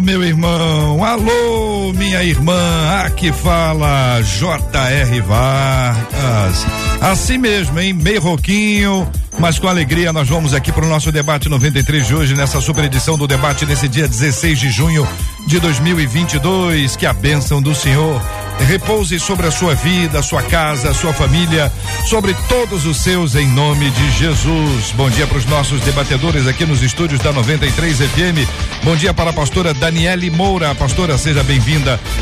meu irmão. Alô, minha irmã. Aqui fala J.R. Vargas. Assim mesmo, hein? Meio roquinho, mas com alegria nós vamos aqui para o nosso debate 93 de hoje, nessa super edição do debate nesse dia 16 de junho de 2022. Que a bênção do Senhor repouse sobre a sua vida, sua casa, sua família, sobre todos os seus em nome de Jesus. Bom dia para os nossos debatedores aqui nos estúdios da 93 FM. Bom dia para a pastora Daniele Moura. Pastora, seja bem-vinda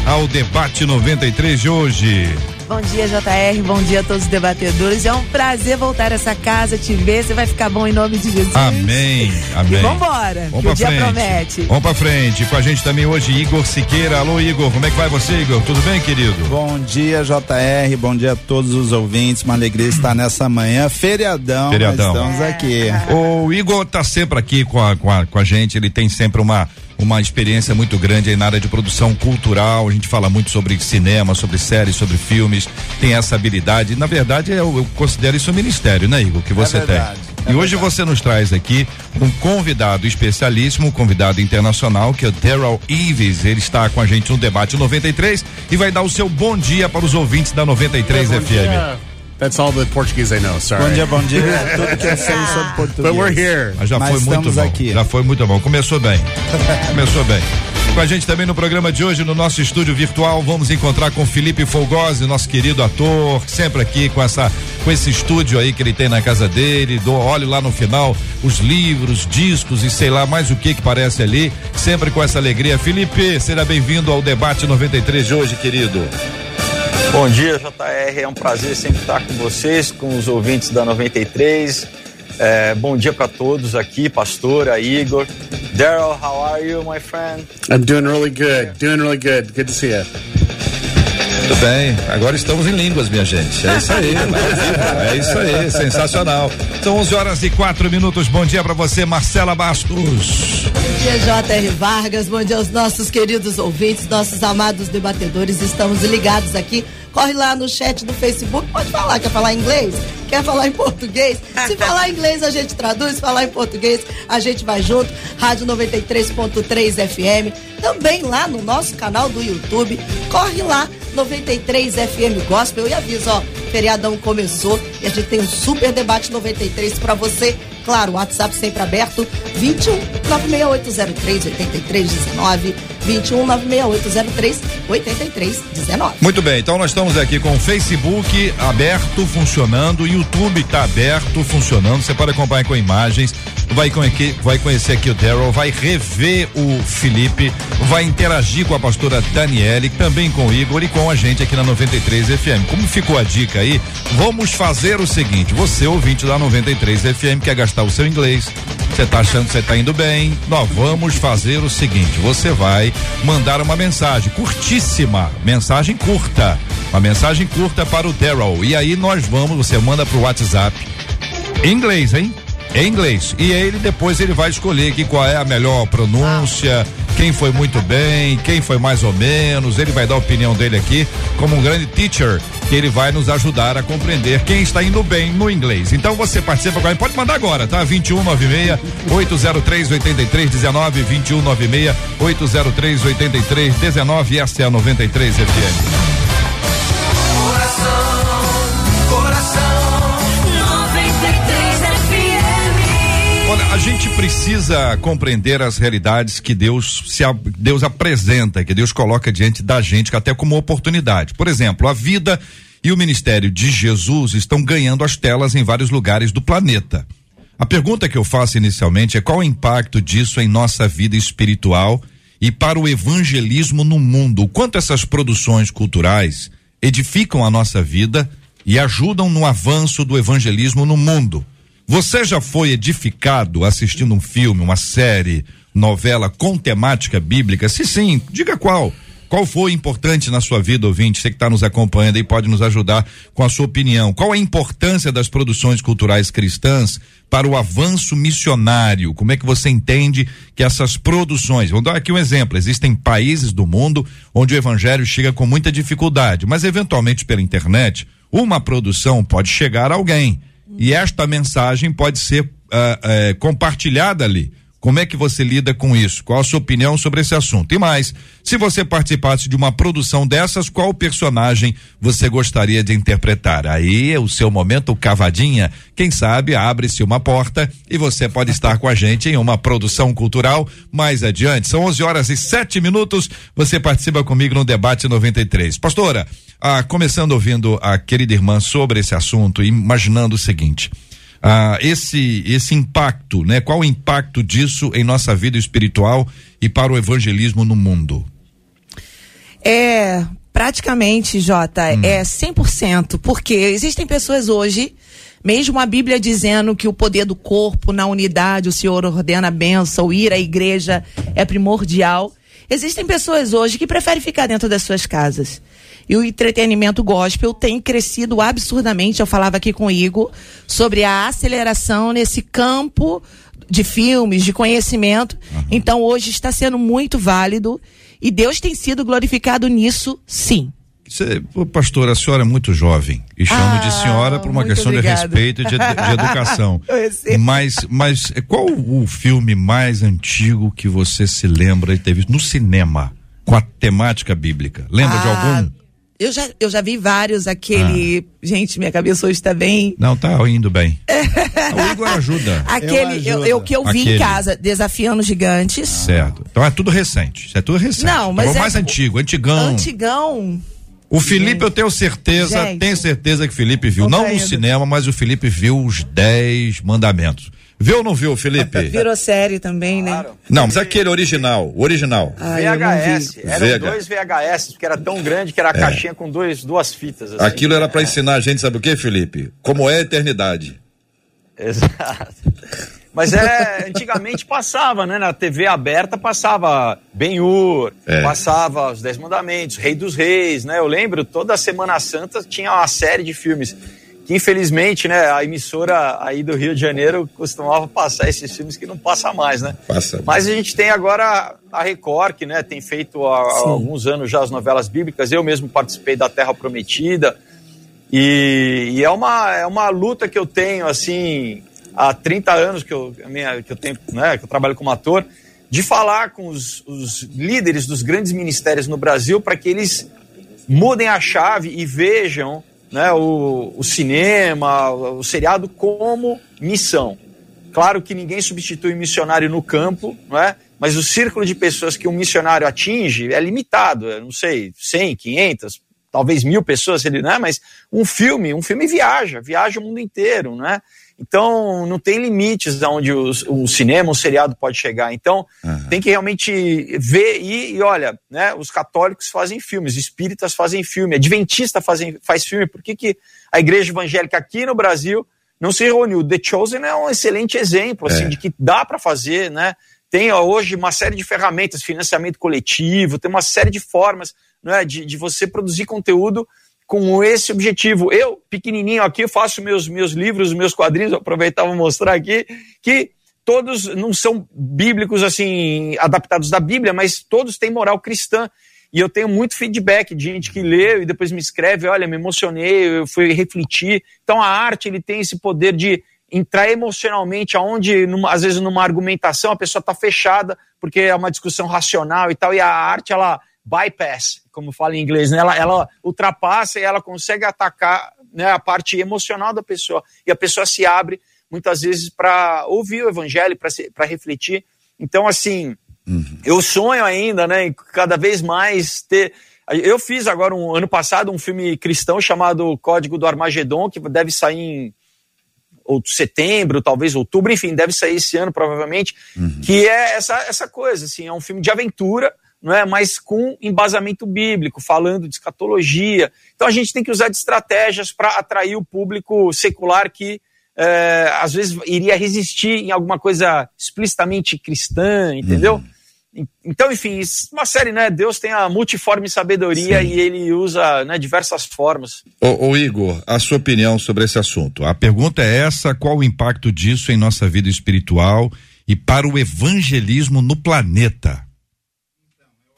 ao debate 93 de hoje. Bom dia, JR. Bom dia a todos os debatedores. É um prazer voltar a essa casa, te ver. Você vai ficar bom em nome de Jesus. Amém. Amém. E vambora, Vamos que o dia frente. promete. Vamos pra frente. Com a gente também hoje Igor Siqueira. Alô, Igor. Como é que vai você, Igor? Tudo bem, querido? Bom dia, JR. Bom dia a todos os ouvintes. Uma alegria estar nessa manhã. Feriadão. Feriadão. Nós estamos aqui. O Igor tá sempre aqui com a, com a, com a gente. Ele tem sempre uma uma experiência muito grande aí na área de produção cultural. A gente fala muito sobre cinema, sobre séries, sobre filmes. Tem essa habilidade. Na verdade, eu, eu considero isso um ministério, né, Igor? Que você tem. verdade, é e hoje você nos traz aqui um convidado especialíssimo, um convidado internacional, que é o Daryl Ives. Ele está com a gente no debate 93 e vai dar o seu bom dia para os ouvintes da 93 FM. That's all the Portuguese I know. Sorry. Bom dia, bom dia. Tudo que eu sei sobre português. But we're here. Mas já Mas foi muito estamos bom. aqui. Já foi muito bom. Começou bem. Começou bem. Com a gente também no programa de hoje, no nosso estúdio virtual, vamos encontrar com Felipe Folgosi, nosso querido ator, sempre aqui com essa com esse estúdio aí que ele tem na casa dele. Do, olho lá no final os livros, discos e sei lá mais o que que parece ali, sempre com essa alegria. Felipe, seja bem-vindo ao debate 93 de hoje, querido. Bom dia, JR. É um prazer sempre estar com vocês, com os ouvintes da 93. É, bom dia para todos aqui, pastora, Igor. Daryl, how are you, my friend? I'm doing really good. Doing really good. Good to see you. Tudo bem, agora estamos em línguas, minha gente. É isso aí, maravilha. é isso aí, sensacional. São 11 horas e quatro minutos. Bom dia para você, Marcela Bastos. Bom dia, J.R. Vargas. Bom dia aos nossos queridos ouvintes, nossos amados debatedores. Estamos ligados aqui. Corre lá no chat do Facebook. Pode falar. Quer falar inglês? Quer falar em português? Se falar inglês, a gente traduz. Se falar em português, a gente vai junto. Rádio 93.3 FM. Também lá no nosso canal do YouTube. Corre lá, 93 FM Gospel. E aviso, ó, feriadão começou e a gente tem um super debate 93 para você. Claro, WhatsApp sempre aberto, 21 96803 8319, 21 96803 8319. Muito bem, então nós estamos aqui com o Facebook aberto, funcionando, YouTube está aberto, funcionando. Você pode acompanhar com imagens, vai, conhe- vai conhecer aqui o Daryl, vai rever o Felipe, vai interagir com a pastora Daniele, também com o Igor e com a gente aqui na 93 FM. Como ficou a dica aí, vamos fazer o seguinte: você, ouvinte da 93 FM, quer gastar o seu inglês, você está achando que você está indo bem, nós vamos fazer o seguinte: você vai mandar uma mensagem curtíssima, mensagem curta, uma mensagem curta para o Daryl. E aí nós vamos, você manda pro WhatsApp em inglês, hein? Em inglês. E ele depois ele vai escolher aqui qual é a melhor pronúncia, quem foi muito bem, quem foi mais ou menos. Ele vai dar a opinião dele aqui como um grande teacher que ele vai nos ajudar a compreender quem está indo bem no inglês. Então você participa com a gente, pode mandar agora, tá? 2196 803 8319 2196 803 8319 essa é a 93 FM. A gente precisa compreender as realidades que Deus se Deus apresenta, que Deus coloca diante da gente, até como oportunidade. Por exemplo, a vida e o ministério de Jesus estão ganhando as telas em vários lugares do planeta. A pergunta que eu faço inicialmente é qual o impacto disso em nossa vida espiritual e para o evangelismo no mundo? O quanto essas produções culturais edificam a nossa vida e ajudam no avanço do evangelismo no mundo? Você já foi edificado assistindo um filme, uma série, novela com temática bíblica? Se sim, diga qual. Qual foi importante na sua vida, ouvinte? Você que está nos acompanhando e pode nos ajudar com a sua opinião. Qual a importância das produções culturais cristãs para o avanço missionário? Como é que você entende que essas produções, vou dar aqui um exemplo, existem países do mundo onde o evangelho chega com muita dificuldade, mas eventualmente pela internet, uma produção pode chegar a alguém e esta mensagem pode ser uh, uh, compartilhada ali como é que você lida com isso? Qual a sua opinião sobre esse assunto? E mais, se você participasse de uma produção dessas, qual personagem você gostaria de interpretar? Aí é o seu momento cavadinha. Quem sabe abre-se uma porta e você pode estar com a gente em uma produção cultural mais adiante. São 11 horas e 7 minutos. Você participa comigo no debate 93. Pastora, ah, começando ouvindo a querida irmã sobre esse assunto, imaginando o seguinte ah, esse esse impacto, né? Qual o impacto disso em nossa vida espiritual e para o evangelismo no mundo? É, praticamente, Jota, hum. é 100%, porque existem pessoas hoje, mesmo a Bíblia dizendo que o poder do corpo na unidade, o Senhor ordena a bênção, ir à igreja é primordial. Existem pessoas hoje que preferem ficar dentro das suas casas. E o entretenimento gospel tem crescido absurdamente. Eu falava aqui com o Igor sobre a aceleração nesse campo de filmes, de conhecimento. Uhum. Então hoje está sendo muito válido e Deus tem sido glorificado nisso, sim. Cê, pastor, a senhora é muito jovem e chamo ah, de senhora por uma questão obrigado. de respeito e de, de educação. mas, mas qual o filme mais antigo que você se lembra de ter visto no cinema com a temática bíblica? Lembra ah, de algum? Eu já, eu já vi vários, aquele. Ah. Gente, minha cabeça hoje está bem. Não, tá indo bem. o Igor ajuda. Aquele, eu, eu, que eu vi aquele. em casa, Desafiando Gigantes. Certo. Então é tudo recente. Isso é tudo recente. Não, mas. É, é mais antigo, antigão. Antigão. O Felipe, gente. eu tenho certeza, gente. tenho certeza que o Felipe viu, não no cinema, mas o Felipe viu os Dez Mandamentos. Viu ou não viu, Felipe? Virou série também, né? Claro. Não, mas aquele original, o original. Ah, VHS. Eram VH. dois VHS, porque era tão grande que era a é. caixinha com dois, duas fitas. Assim. Aquilo era para ensinar a gente, sabe o que, Felipe? Como é a eternidade. Exato. Mas é, antigamente passava, né? Na TV aberta passava Ben-Hur, é. passava Os Dez Mandamentos, Rei dos Reis, né? Eu lembro, toda Semana Santa tinha uma série de filmes que infelizmente, né, a emissora aí do Rio de Janeiro costumava passar esses filmes que não passa mais, né? Passa. Mas a gente tem agora a Record, que né, tem feito há, há alguns anos já as novelas bíblicas. Eu mesmo participei da Terra Prometida. E, e, é, uma, é uma luta que eu tenho, assim, há 30 anos que eu, minha, que eu, tenho, né, que eu trabalho como ator, de falar com os, os líderes dos grandes ministérios no Brasil para que eles mudem a chave e vejam né, o, o cinema, o seriado como missão. Claro que ninguém substitui missionário no campo, não é? mas o círculo de pessoas que um missionário atinge é limitado, eu não sei, 100, 500, talvez mil pessoas, ele, né? mas um filme, um filme viaja, viaja o mundo inteiro, não é? Então, não tem limites aonde o, o cinema, o seriado pode chegar. Então, uhum. tem que realmente ver e, e, olha, né, os católicos fazem filmes, espíritas fazem filme, adventista fazem, faz filme. Por que, que a igreja evangélica aqui no Brasil não se reuniu? The Chosen é um excelente exemplo, assim, é. de que dá para fazer, né? Tem hoje uma série de ferramentas, financiamento coletivo, tem uma série de formas né, de, de você produzir conteúdo com esse objetivo. Eu, pequenininho aqui, faço meus, meus livros, meus quadrinhos, eu aproveitava mostrar aqui, que todos não são bíblicos, assim, adaptados da Bíblia, mas todos têm moral cristã. E eu tenho muito feedback de gente que lê e depois me escreve, olha, me emocionei, eu fui refletir. Então a arte, ele tem esse poder de entrar emocionalmente aonde, numa, às vezes numa argumentação, a pessoa está fechada, porque é uma discussão racional e tal, e a arte, ela bypass, como fala em inglês, né? ela, ela ultrapassa e ela consegue atacar né, a parte emocional da pessoa. E a pessoa se abre muitas vezes para ouvir o evangelho, para refletir. Então, assim, uhum. eu sonho ainda, né, em cada vez mais ter. Eu fiz agora, um ano passado, um filme cristão chamado Código do Armagedon, que deve sair em ou setembro, talvez outubro, enfim, deve sair esse ano provavelmente, uhum. que é essa, essa coisa, assim, é um filme de aventura, não é? mas com embasamento bíblico, falando de escatologia. Então a gente tem que usar de estratégias para atrair o público secular que é, às vezes iria resistir em alguma coisa explicitamente cristã, entendeu? Então, enfim, isso- uma série, né? Deus tem a multiforme sabedoria e ele usa né, diversas formas. Ô, ô, Igor, a sua opinião sobre esse assunto. A pergunta é essa: qual o impacto disso em nossa vida espiritual e para o evangelismo no planeta?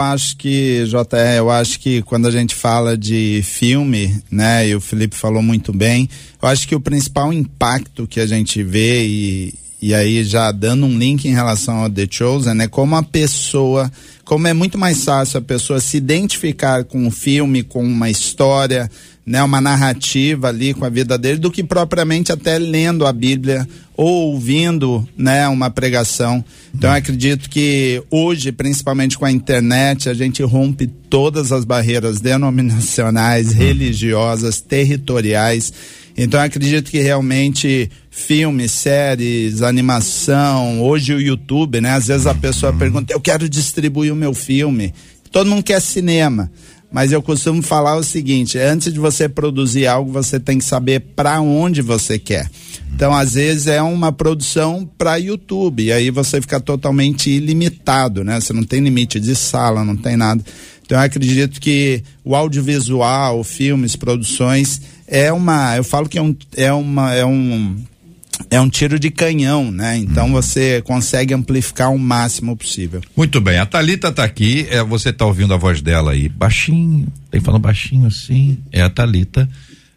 Acho que, JR, eu acho que quando a gente fala de filme, né, e o Felipe falou muito bem, eu acho que o principal impacto que a gente vê, e, e aí já dando um link em relação ao The Chosen, é como a pessoa, como é muito mais fácil a pessoa se identificar com o filme, com uma história, né, uma narrativa ali com a vida dele, do que propriamente até lendo a Bíblia ou ouvindo, né, uma pregação. Então eu acredito que hoje, principalmente com a internet, a gente rompe todas as barreiras denominacionais, religiosas, territoriais. Então eu acredito que realmente filmes, séries, animação, hoje o YouTube, né? Às vezes a pessoa pergunta: "Eu quero distribuir o meu filme". Todo mundo quer cinema. Mas eu costumo falar o seguinte: antes de você produzir algo, você tem que saber para onde você quer. Então, às vezes é uma produção para YouTube, e aí você fica totalmente ilimitado, né? Você não tem limite de sala, não tem nada. Então, eu acredito que o audiovisual, filmes, produções é uma, eu falo que é um, é uma, é um é um tiro de canhão, né? Então você consegue amplificar o máximo possível. Muito bem, a Thalita tá aqui, é, você tá ouvindo a voz dela aí, baixinho, tem falando baixinho assim, é a Thalita.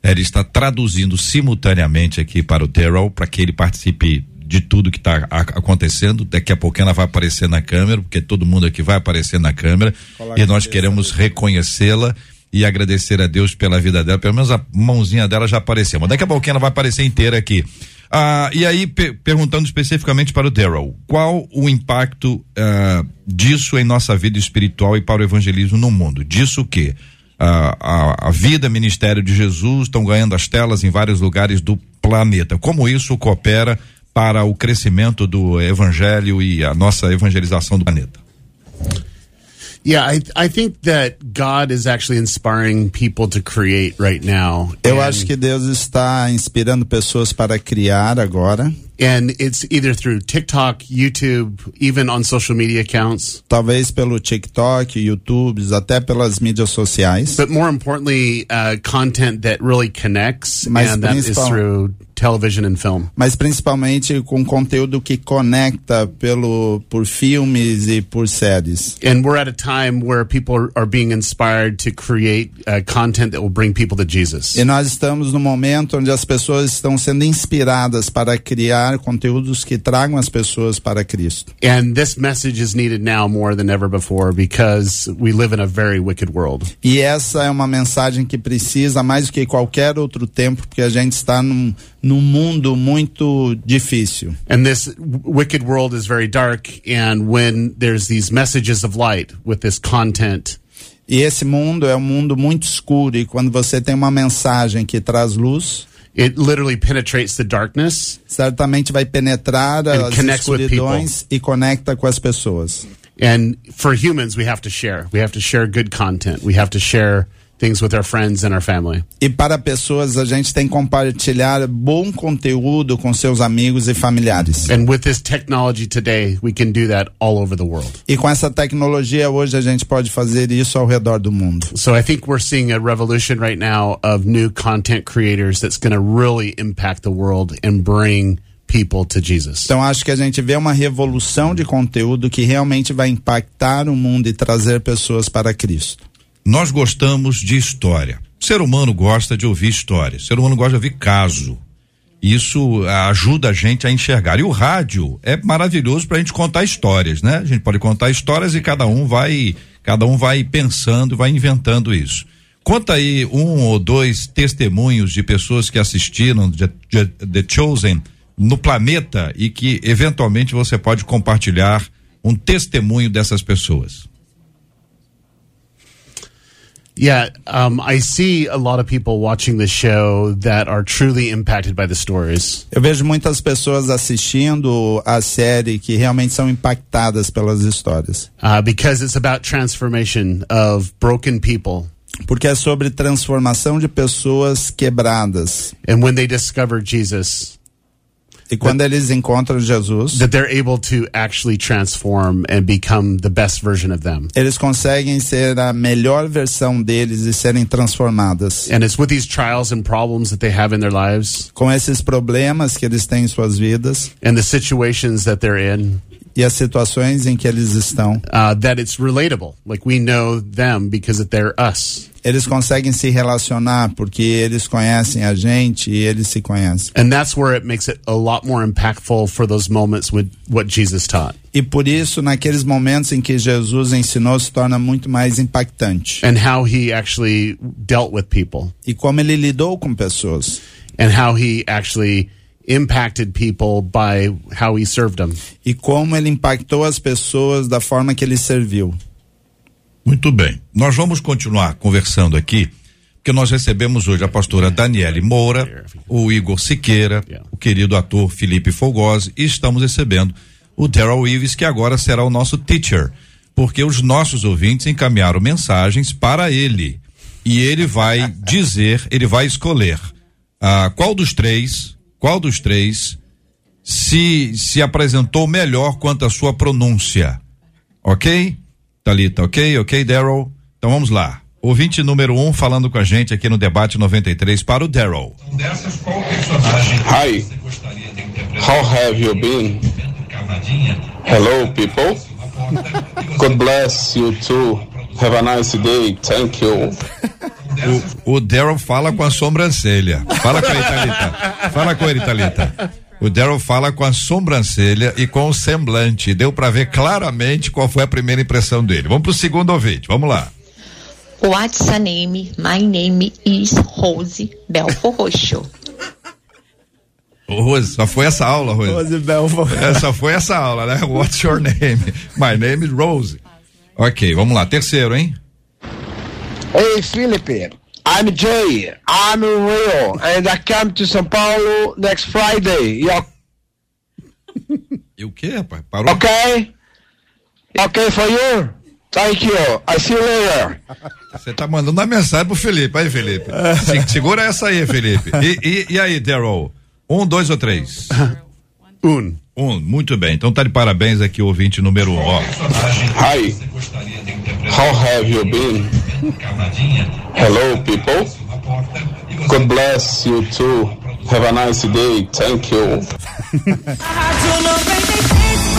Ela está traduzindo simultaneamente aqui para o Terrell, para que ele participe de tudo que está acontecendo. Daqui a pouquinho ela vai aparecer na câmera, porque todo mundo aqui vai aparecer na câmera. e nós queremos reconhecê-la e agradecer a Deus pela vida dela. Pelo menos a mãozinha dela já apareceu. Mas daqui a pouquinho ela vai aparecer inteira aqui. Ah, e aí, pe- perguntando especificamente para o Daryl, qual o impacto ah, disso em nossa vida espiritual e para o evangelismo no mundo? Disso o quê? Ah, a, a vida, ministério de Jesus estão ganhando as telas em vários lugares do planeta. Como isso coopera para o crescimento do evangelho e a nossa evangelização do planeta? Yeah, I, I think that God is actually inspiring people to create right now. Eu acho que Deus está inspirando pessoas para criar agora. And it's either through TikTok, YouTube, even on social media accounts. Talvez pelo TikTok, YouTube, até pelas mídias sociais. But more importantly, uh, content that really connects, Mas and that is through television and film. Mas principalmente com conteúdo que conecta pelo, por filmes e por séries. And we're at a time where people are, are being inspired to create uh, content that will bring people to Jesus. E nós estamos no momento onde as pessoas estão sendo inspiradas para criar conteúdos que tragam as pessoas para Cristo. And this message is needed now more than ever before because we live in a very wicked world. E essa é uma mensagem que precisa mais do que qualquer outro tempo, porque a gente está num, num mundo muito difícil. And this wicked world is very dark. And when there's these messages of light with this content, E esse mundo é um mundo muito escuro, e quando você tem uma mensagem que traz luz, it literally penetrates the darkness certamente vai penetrar And as connects with escuridões e conecta com as pessoas. And for humans, we have to share. We have to share good content. We have to share things with our friends and our family. E para pessoas, a gente tem que compartilhar bom conteúdo com seus amigos e familiares. And with this technology today, we can do that all over the world. E com essa tecnologia hoje a gente pode fazer isso ao redor do mundo. So I think we're seeing a revolution right now of new content creators that's going to really impact the world and bring people to Jesus. Então acho que a gente vê uma revolução de conteúdo que realmente vai impactar o mundo e trazer pessoas para Cristo. Nós gostamos de história. O ser humano gosta de ouvir história. O ser humano gosta de ouvir caso. Isso ajuda a gente a enxergar. E o rádio é maravilhoso para a gente contar histórias, né? A gente pode contar histórias e cada um vai, cada um vai pensando, vai inventando isso. Conta aí um ou dois testemunhos de pessoas que assistiram The Chosen no planeta e que eventualmente você pode compartilhar um testemunho dessas pessoas. Yeah, um, I see a lot of people watching the show that are truly impacted by the stories. Eu vejo muitas pessoas assistindo a série que realmente são impactadas pelas histórias. Uh, because it's about transformation of broken people. Porque é sobre transformação de pessoas quebradas. And when they discover Jesus, E quando eles encontram Jesus, that they're able to actually transform and become the best version of them. eles conseguem ser a melhor versão deles e serem transformadas. And it's with these trials and problems that they have in their lives Com esses problemas que eles têm em suas vidas and the situations that they're in e as situações em que eles estão, uh, that it's relatable. Like we know them because they're us. eles conseguem se relacionar porque eles conhecem a gente e eles se conhecem. And that's where it makes it a lot more impactful for those moments with what Jesus taught. E por isso, naqueles momentos em que Jesus ensinou, se torna muito mais impactante. and how he actually dealt with people E como ele lidou com pessoas. and how he actually impacted people by how he served them. E como ele impactou as pessoas da forma que ele serviu. Muito bem. Nós vamos continuar conversando aqui, porque nós recebemos hoje a pastora Daniele Moura, o Igor Siqueira, o querido ator Felipe Fogosi e estamos recebendo o Daryl Ives, que agora será o nosso teacher, porque os nossos ouvintes encaminharam mensagens para ele e ele vai dizer, ele vai escolher ah, qual dos três, qual dos três se se apresentou melhor quanto à sua pronúncia. Ok? Talita, ok? Ok, Daryl? Então vamos lá. Ouvinte número um falando com a gente aqui no debate 93 para o Daryl. Hi, how have you been? Hello, people. God bless you too. Have a nice day. Thank you. O Daryl fala com a sobrancelha. Fala com ele, Thalita. Fala com ele, Thalita. O Daryl fala com a sobrancelha e com o semblante. Deu para ver claramente qual foi a primeira impressão dele. Vamos pro segundo ouvinte. Vamos lá. What's your name? My name is Rose Belfo Roxo. Ô, Rose, só foi essa aula, Rose. É, só foi essa aula, né? What's your name? My name is Rose. Ok, vamos lá. Terceiro, hein? Hey, Philip. I'm Jay. I'm Rio, and I come to São Paulo next Friday. You E o que, rapaz? Parou? okay? Okay for you? Thank you. I see you later. Você tá mandando uma mensagem pro Felipe. Aí, Felipe. Se- segura essa aí, Felipe. E, e, e aí, Daryl? Um, dois ou três? Un. Um, muito bem. Então tá de parabéns aqui o ouvinte número um, ó. Hi, how have you been? Hello, people. God bless you too. Have a nice day. Thank you.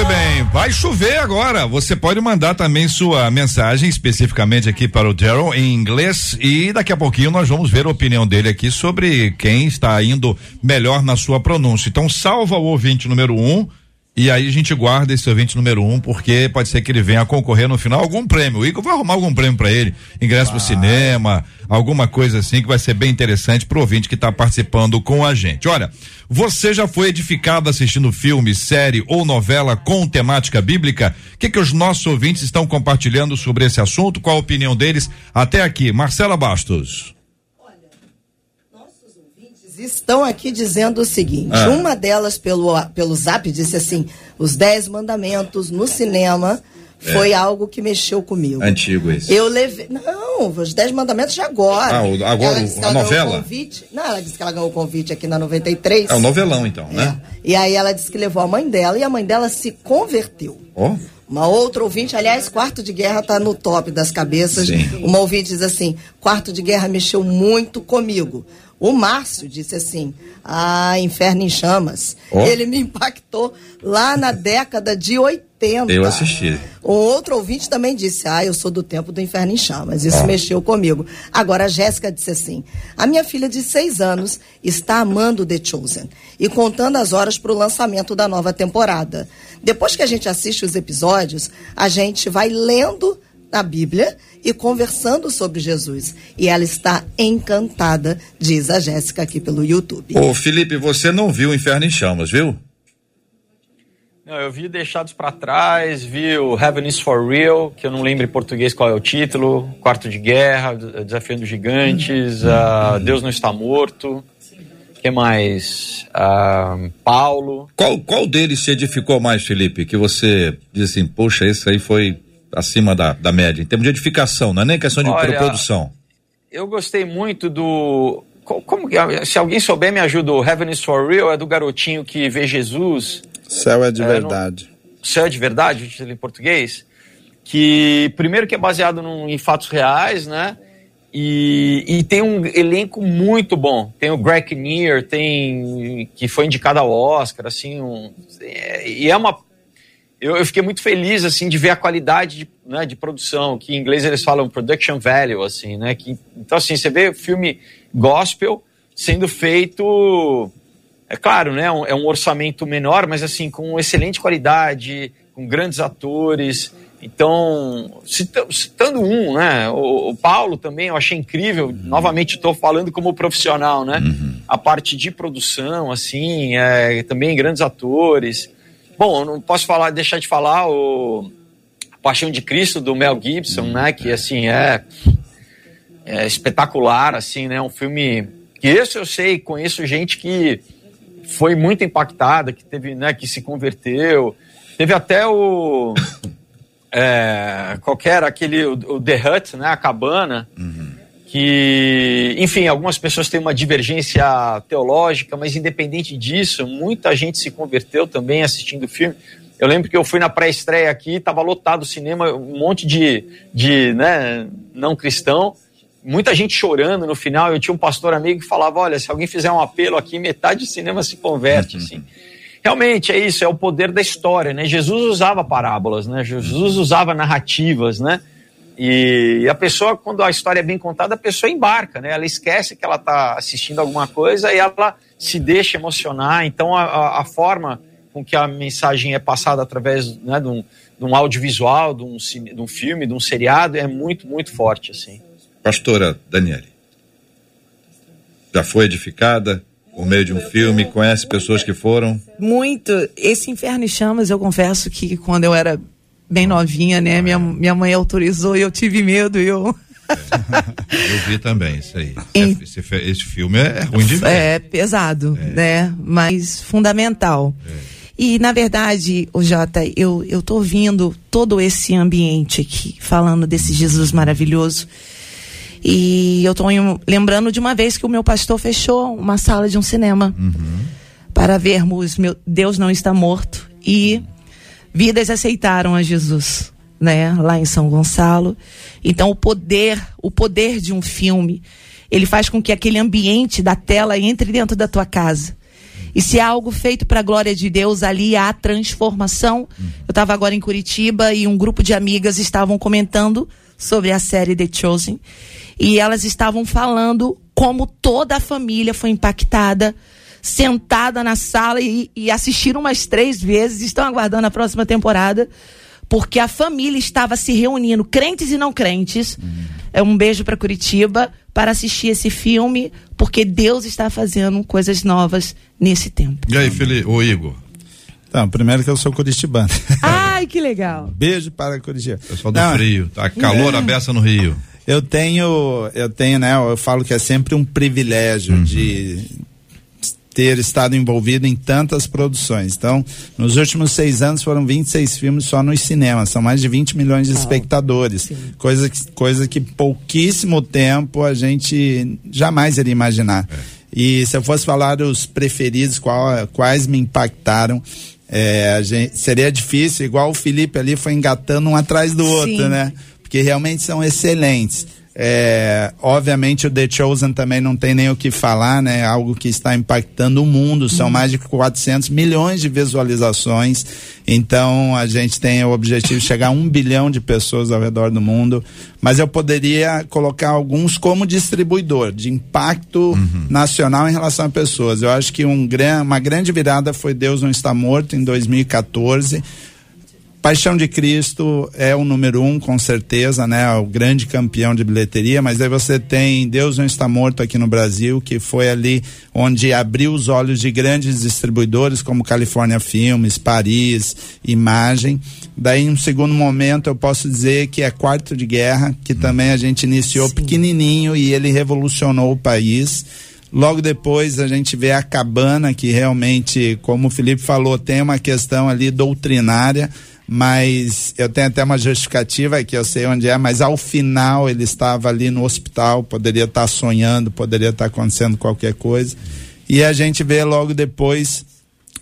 Muito bem, vai chover agora. Você pode mandar também sua mensagem especificamente aqui para o Daryl em inglês e daqui a pouquinho nós vamos ver a opinião dele aqui sobre quem está indo melhor na sua pronúncia. Então salva o ouvinte número um e aí a gente guarda esse ouvinte número um porque pode ser que ele venha concorrer no final a algum prêmio. O Igor vai arrumar algum prêmio para ele, ingresso pro cinema, alguma coisa assim que vai ser bem interessante pro ouvinte que está participando com a gente. Olha, você já foi edificado assistindo filme, série ou novela com temática bíblica? O que, que os nossos ouvintes estão compartilhando sobre esse assunto? Qual a opinião deles até aqui? Marcela Bastos. Estão aqui dizendo o seguinte: Ah. uma delas pelo, pelo zap disse assim: os dez mandamentos no cinema foi algo que mexeu comigo. Antigo esse. Eu levei. Não, os Dez Mandamentos de agora. Ah, agora Ela disse que a ela ganhou novela? o convite. Não, ela disse que ela ganhou o convite aqui na 93. É um novelão então, né? E aí ela disse que levou a mãe dela e a mãe dela se converteu. Ó. Uma outra ouvinte, aliás, Quarto de Guerra tá no top das cabeças. Sim. Uma ouvinte diz assim: Quarto de Guerra mexeu muito comigo. O Márcio disse assim: Ah, Inferno em Chamas. Ó. Ele me impactou lá na década de 80. Eu assisti. Um outro ouvinte também disse: Ah, eu sou do tempo do Inferno em Chamas. Isso mexeu comigo. Agora a Jéssica disse assim: A minha filha de seis anos está amando The Chosen e contando as horas para o lançamento da nova temporada. Depois que a gente assiste os episódios, a gente vai lendo a Bíblia e conversando sobre Jesus. E ela está encantada, diz a Jéssica aqui pelo YouTube. Ô, Felipe, você não viu o Inferno em Chamas, viu? Não, eu vi Deixados pra Trás, vi o Heaven is for Real, que eu não lembro em português qual é o título, Quarto de Guerra, Desafiando Gigantes, ah, Deus Não Está Morto, que mais? Ah, Paulo. Qual, qual deles te edificou mais, Felipe? Que você diz assim, poxa, esse aí foi acima da, da média, em termos de edificação, não é nem questão de Olha, produção. eu gostei muito do. co- Como, que- se alguém souber, me ajuda. O Heaven is for Real é do garotinho que vê Jesus. Céu é de É, verdade. Céu é de verdade, o título em português. Que primeiro que é baseado num- em fatos reais, né? E, e tem um elenco muito bom. Tem o Greg Kinnear, tem que foi indicado ao Oscar, assim, um, é, e é uma eu, eu fiquei muito feliz assim de ver a qualidade de, né, de produção, que em inglês eles falam production value, assim, né? Que, então assim você vê filme gospel sendo feito, é claro, né? um- É um orçamento menor, mas assim com excelente qualidade, com grandes atores. Então, cita- citando um, né? O, o Paulo também eu achei incrível. Novamente estou falando como profissional, né? A parte de produção, assim, é, também grandes atores. Bom, não posso falar, deixar de falar o Paixão de Cristo do Mel Gibson, né? Que assim é, é espetacular, assim, né? Um filme que esse eu sei, conheço gente que foi muito impactada, que teve, né? Que se converteu. Teve até o é, qualquer aquele o, o The Hut, né? A cabana. Que, enfim, algumas pessoas têm uma divergência teológica, mas independente disso, muita gente se converteu também assistindo o filme. Eu lembro que eu fui na pré-estreia aqui, estava lotado o cinema, um monte de, de né, não cristão, muita gente chorando no final. Eu tinha um pastor amigo que falava: Olha, se alguém fizer um apelo aqui, metade do cinema se converte. Assim. Realmente é isso, é o poder da história, né? Jesus usava parábolas, né? Jesus usava narrativas, né? E a pessoa, quando a história é bem contada, a pessoa embarca, né? Ela esquece que ela está assistindo alguma coisa e ela se deixa emocionar. Então, a, a- forma com que a mensagem é passada através né, de, um, de um audiovisual, de um, de um filme, de um seriado, é muito, muito forte, assim. Pastora Daniele. Já foi edificada por meio de um filme, conhece pessoas que foram. Muito. Esse Inferno em Chamas, eu confesso que quando eu era bem novinha, né, minha, minha mãe autorizou e eu tive medo e eu. Eu vi também isso aí. Esse, esse- esse filme é ruim de ver. É pesado, né? Mas fundamental. E, na verdade, o Jota, eu, eu tô ouvindo todo esse ambiente aqui, falando desse Jesus maravilhoso. E eu tô em- lembrando de uma vez que o meu pastor fechou uma sala de um cinema para vermos meu Deus não está morto e vidas aceitaram a Jesus, né, lá em São Gonçalo. Então o poder, o poder de um filme, ele faz com que aquele ambiente da tela entre dentro da tua casa. E se é algo feito para a glória de Deus, ali há transformação. Eu estava agora em Curitiba e um grupo de amigas estavam comentando sobre a série The Chosen. E elas estavam falando como toda a família foi impactada, sentada na sala e, e assistiram umas três vezes, estão aguardando a próxima temporada, porque a família estava se reunindo, crentes e não crentes. É um beijo para Curitiba para assistir esse filme, porque Deus está fazendo coisas novas nesse tempo. E aí, Felipe, ô Igor? Então, primeiro que eu sou curitibano. Ai, que legal. Beijo para Curitiba. Pessoal do Não, frio, tá calor é. a beça no Rio. Eu tenho, eu tenho, né? Eu falo que é sempre um privilégio de ter estado envolvido em tantas produções. Então, nos últimos seis anos foram 26 filmes só nos cinemas, são mais de 20 milhões de espectadores. Coisa que, coisa que pouquíssimo tempo a gente jamais iria imaginar. E se eu fosse falar os preferidos, qual- quais me impactaram, é, a gente- seria difícil, igual o Felipe ali foi engatando um atrás do outro, Sim. né? Porque realmente são excelentes. É, obviamente o The Chosen também não tem nem o que falar, né? Algo que está impactando o mundo, são mais de 400 milhões de visualizações. Então a gente tem o objetivo de chegar a um bilhão de pessoas ao redor do mundo. Mas eu poderia colocar alguns como distribuidor de impacto nacional em relação a pessoas. Eu acho que um, uma grande virada foi Deus não está morto em 2014. Paixão de Cristo é o número um, com certeza, né? O grande campeão de bilheteria, mas aí você tem Deus Não Está Morto aqui no Brasil, que foi ali onde abriu os olhos de grandes distribuidores como California Filmes, Paris, Imagem. Daí, em um segundo momento, eu posso dizer que é Quarto de Guerra, que também a gente iniciou pequenininho e ele revolucionou o país. Logo depois a gente vê a cabana, que realmente, como o Felipe falou, tem uma questão ali doutrinária, mas eu tenho até uma justificativa que eu sei onde é, mas ao final ele estava ali no hospital, poderia estar sonhando, poderia estar acontecendo qualquer coisa. E a gente vê logo depois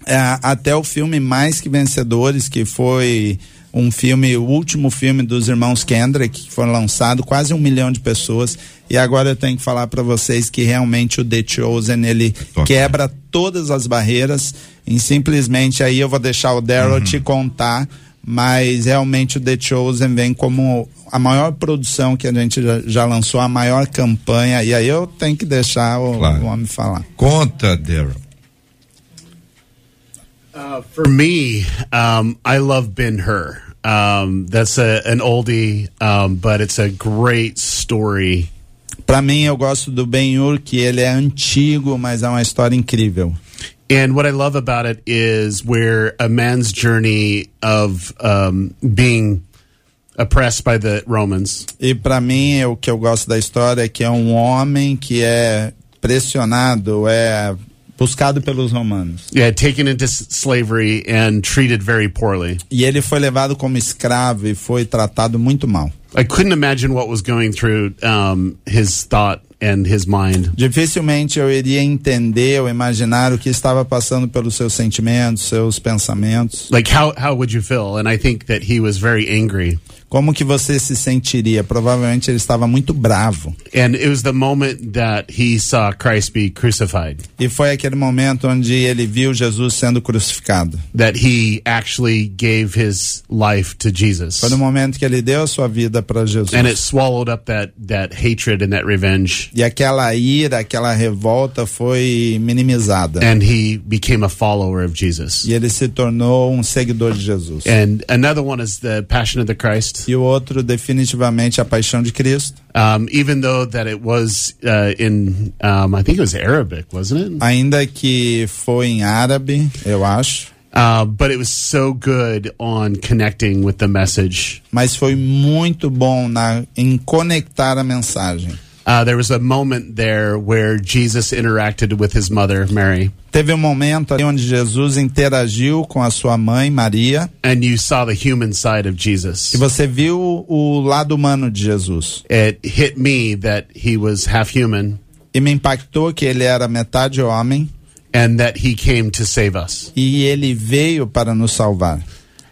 é, até o filme Mais que Vencedores, que foi um filme, o último filme dos irmãos Kendrick, que foi lançado, quase um milhão de pessoas. E agora eu tenho que falar para vocês que realmente o The Chosen ele quebra todas as barreiras. E simplesmente aí eu vou deixar o Daryl uhum. te contar mas realmente o The Chosen vem como a maior produção que a gente já, já lançou, a maior campanha, e aí eu tenho que deixar o, claro. o homem falar. Conta, Daryl. Uh, for me, um, I love Ben Hur. Um, that's a, an oldie, um, but it's a great story. Para mim, eu gosto do Ben Hur, que ele é antigo, mas é uma história incrível. And what I love about it is where a man's journey of um, being oppressed by the Romans. E para mim, o que eu gosto da história é que é um homem que é pressionado, é buscado pelos romanos. Yeah, taken into slavery and treated very poorly. E ele foi levado como escravo e foi tratado muito mal. I couldn't imagine what was going through um, his thought and his mind. Dificilmente eu iria entender ou imaginar o que estava passando pelos seus sentimentos, seus pensamentos. Like how how would you feel? And I think that he was very angry. Como que você se sentiria? Provavelmente ele estava muito bravo. And it was the moment that he saw Christ be crucified. E foi aquele momento onde ele viu Jesus sendo crucificado. That he actually gave his life to Jesus. Foi no momento que ele deu a sua vida para Jesus. And it swallowed up that that hatred and that revenge. E aquela ira, aquela revolta foi minimizada. And he became a follower of Jesus. E ele se tornou um seguidor de Jesus. And another one is the Passion of the Christ. E o outro definitivamente a paixão de Cristo. Um, even though that it was uh, in, um, I think it was Arabic, wasn't it? Ainda que foi em árabe, eu acho. Uh, but it was so good on connecting with the message. Mas foi muito bom na, em conectar a mensagem. Uh, there was a moment there where Jesus interacted with his mother, Mary. Teve um momento ali onde Jesus interagiu com a sua mãe, Maria. And you saw the human side of Jesus. E você viu o lado humano de Jesus. It hit me that he was half human. E me impactou que ele era metade homem. And that he came to save us. E ele veio para nos salvar.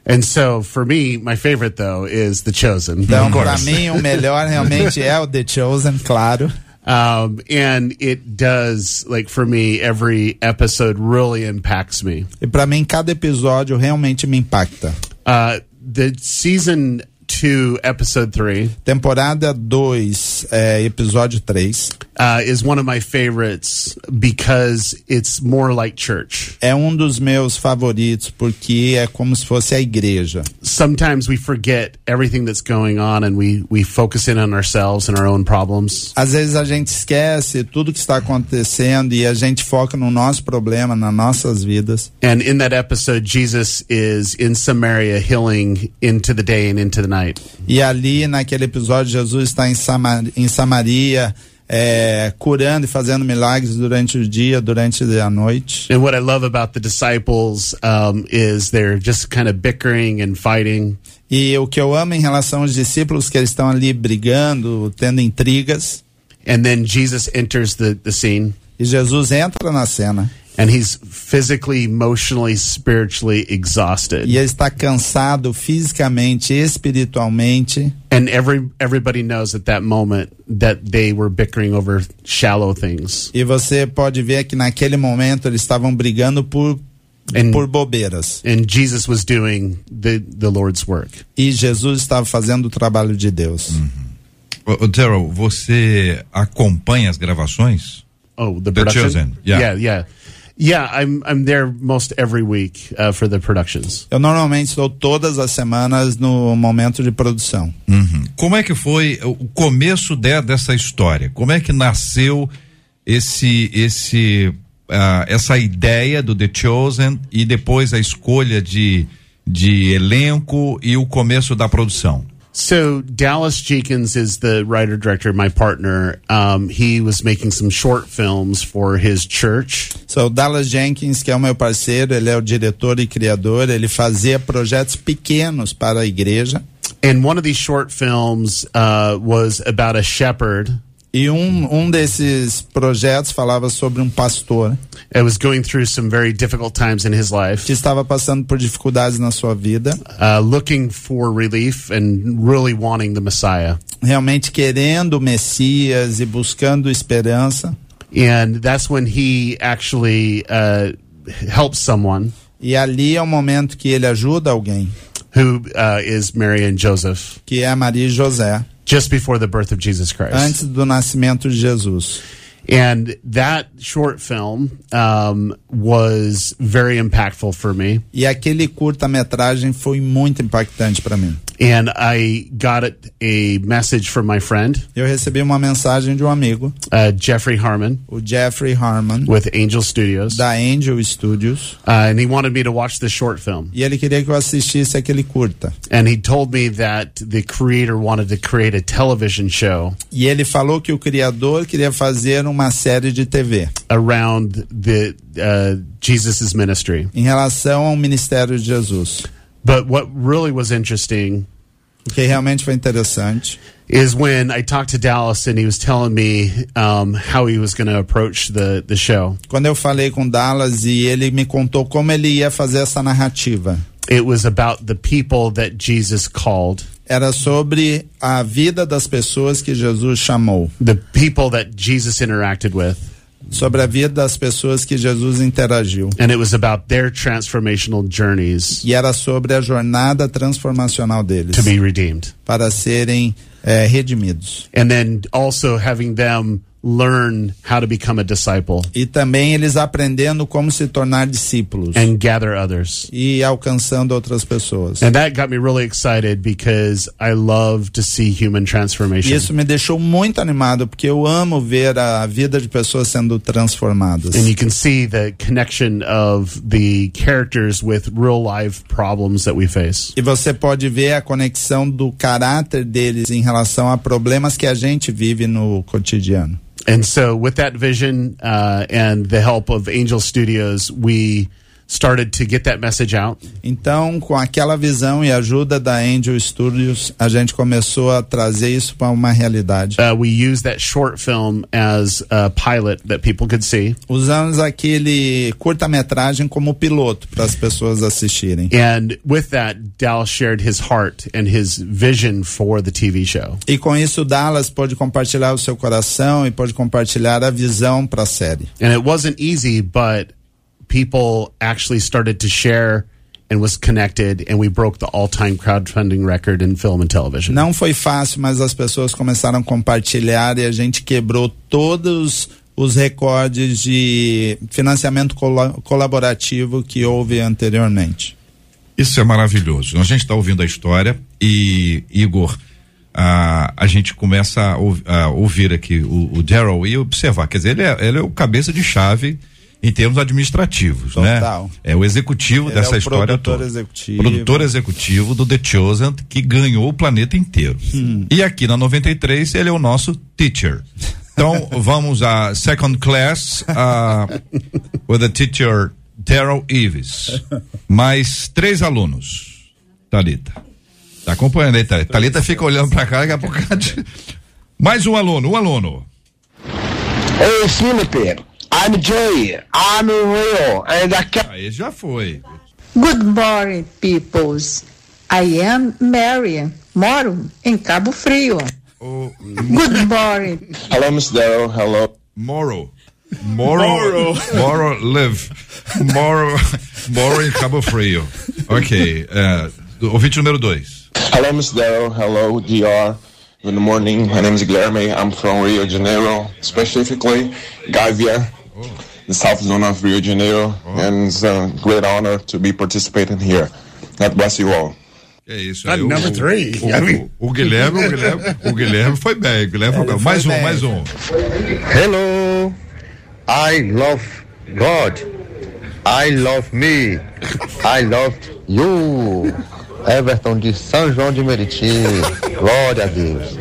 And so, for me, my favorite though is The Chosen. Então, para mim, o melhor realmente é o The Chosen, claro. Um, and it does, like for me, every episode really impacts me. E para mim, cada episódio realmente me impacta. Uh, the season 2, episode 3. Temporada 2, é, episódio 3. Uh, is one of my favorites because it's more like church. É um dos meus favoritos porque é como se fosse a igreja. Sometimes we forget everything that's going on and we, we focus in on ourselves and our own problems. Às vezes a gente esquece tudo que está acontecendo e a gente foca no nosso problema, nas nossas vidas. And in that episode, Jesus is in Samaria healing into the day and into the night. E ali naquele episódio Jesus está em, Samar em Samaria é, curando e fazendo milagres durante o dia, durante a noite. And what I love about the disciples um, is they're just kind of bickering and fighting. E o que eu amo em relação aos discípulos que eles estão ali brigando, tendo intrigas. And then Jesus enters the, the scene. E Jesus entra na cena. And he's physically, emotionally, spiritually exhausted. E ele está cansado fisicamente, espiritualmente. And every everybody knows at that moment that they were bickering over shallow things. E você pode ver que naquele momento eles estavam brigando por And, por bobeiras. And Jesus was doing the, the Lord's work. E Jesus estava fazendo o trabalho de Deus. Uhum. Daryl, você acompanha as gravações? Oh, the production. The Chosen. Yeah, yeah. yeah. Yeah, I'm I'm there most every week uh, for the productions. Eu normalmente estou todas as semanas no momento de produção. Uhum. Como é que foi o começo de, dessa história? Como é que nasceu esse esse uh, essa ideia do The Chosen e depois a escolha de de elenco e o começo da produção? So Dallas Jenkins is the writer director, my partner. Um, he was making some short films for his church. So, Dallas Jenkins, que é o meu parceiro, ele é o diretor e criador, ele fazia projetos pequenos para a igreja. And one of these short films uh, was about a shepherd. E um, um desses projetos falava sobre um pastor that was going through some very difficult times in his life, que estava passando por dificuldades na sua vida, uh, looking for relief and really wanting the Messiah. realmente querendo o Messias e buscando esperança. And that's when he actually uh, helps someone E ali é o momento que ele ajuda alguém, who uh, is Mary and Joseph. que é Maria e José, just before the birth of Jesus Christ. antes do nascimento de Jesus. And that short film um, was very impactful for me. E aquele curta-metragem foi muito impactante para mim. And I got a message from my friend, Eu recebi uma mensagem de um amigo, uh, Jeffrey Harmon, o Jeffrey Harmon, with Angel Studios. da Angel Studios, Uh, and he wanted me to watch the short film. e ele queria que eu assistisse aquele curta. And he told me that the creator wanted to create a television show E ele falou que o criador queria fazer uma série de TV around the uh, Jesus's ministry. em relação ao ministério de Jesus. But what really was interesting que realmente foi interessante is when I talked to Dallas and he was telling me um, how he was going to approach the, the show. quando eu falei com Dallas e ele me contou como ele ia fazer essa narrativa. It was about the people that Jesus called, Era sobre a vida das pessoas que Jesus chamou, the people that Jesus interacted with, sobre a vida das pessoas que Jesus interagiu. and it was about their transformational journeys E era sobre a jornada transformacional deles to be redeemed. para serem eh, redimidos. And then also having them learn how to become a disciple E também eles aprendendo como se tornar discípulos and gather others. e alcançando outras pessoas. And that got me really excited because I love to see human transformation. isso me deixou muito animado, porque eu amo ver a vida de pessoas sendo transformadas. And you can see the connection of the characters with real life problems that we face. E você pode ver a conexão do caráter deles em relação a problemas que a gente vive no cotidiano. And so, with that vision uh, and the help of Angel Studios, we started to get that message out. Então, com aquela visão e ajuda da Angel Studios, a gente começou a trazer isso para uma realidade. Uh, we used that short film as a pilot that people could see. Usamos aquele curta-metragem como piloto para as pessoas assistirem. And with that, Dallas shared his heart and his vision for the TV show. E com isso, Dallas pode compartilhar o seu coração e pode compartilhar a visão para a série. And it wasn't easy, but people actually started to share and was connected, and we broke the all-time crowdfunding record in film and television. Não foi fácil, mas as pessoas começaram a compartilhar e a gente quebrou todos os recordes de financiamento colo- colaborativo que houve anteriormente. Isso é maravilhoso. A gente está ouvindo a história e, Igor, a, a gente começa a, a ouvir aqui o, o Daryl e observar. Quer dizer, ele é, ele é o cabeça de chave em termos administrativos, Total. né? É o executivo Ele dessa é o história produtor toda. executivo. Produtor executivo do The Chosen, que ganhou o planeta inteiro. Hum. E aqui na 93 ele é o nosso teacher. Então vamos a second class uh, with the teacher Daryl Ives. Mais três alunos. Talita. Tá acompanhando aí, Thalita? Thalita fica olhando pra cá, daqui a pouco. Mais um aluno, um aluno. Hey, Philip. I'm Jay. I'm real. And I can Aí já foi. Good morning, peoples. I am Mary. Moro em Cabo Frio. Oh. Good morning. Hello, Miss Darrow. Hello. Moro. Moro. Moro live. Moro. Moro em Cabo Frio. Ok. É, ouvinte número dois. Hello, Miss Darrow. Hello, DR. Good morning. My name is Guilherme. I'm from Rio de Janeiro, specifically Gavia, the south zone of Rio de Janeiro, and it's a great honor to be participating here. God bless you all. É isso aí. o- number three. O, I mean- o, o Guilherme, o Guilherme, o Guilherme foi bem. Guilherme foi bem. Mais um, mais um. Hello, I love God. I love me. I love you. Everton de São João de Meriti. Glória a Deus.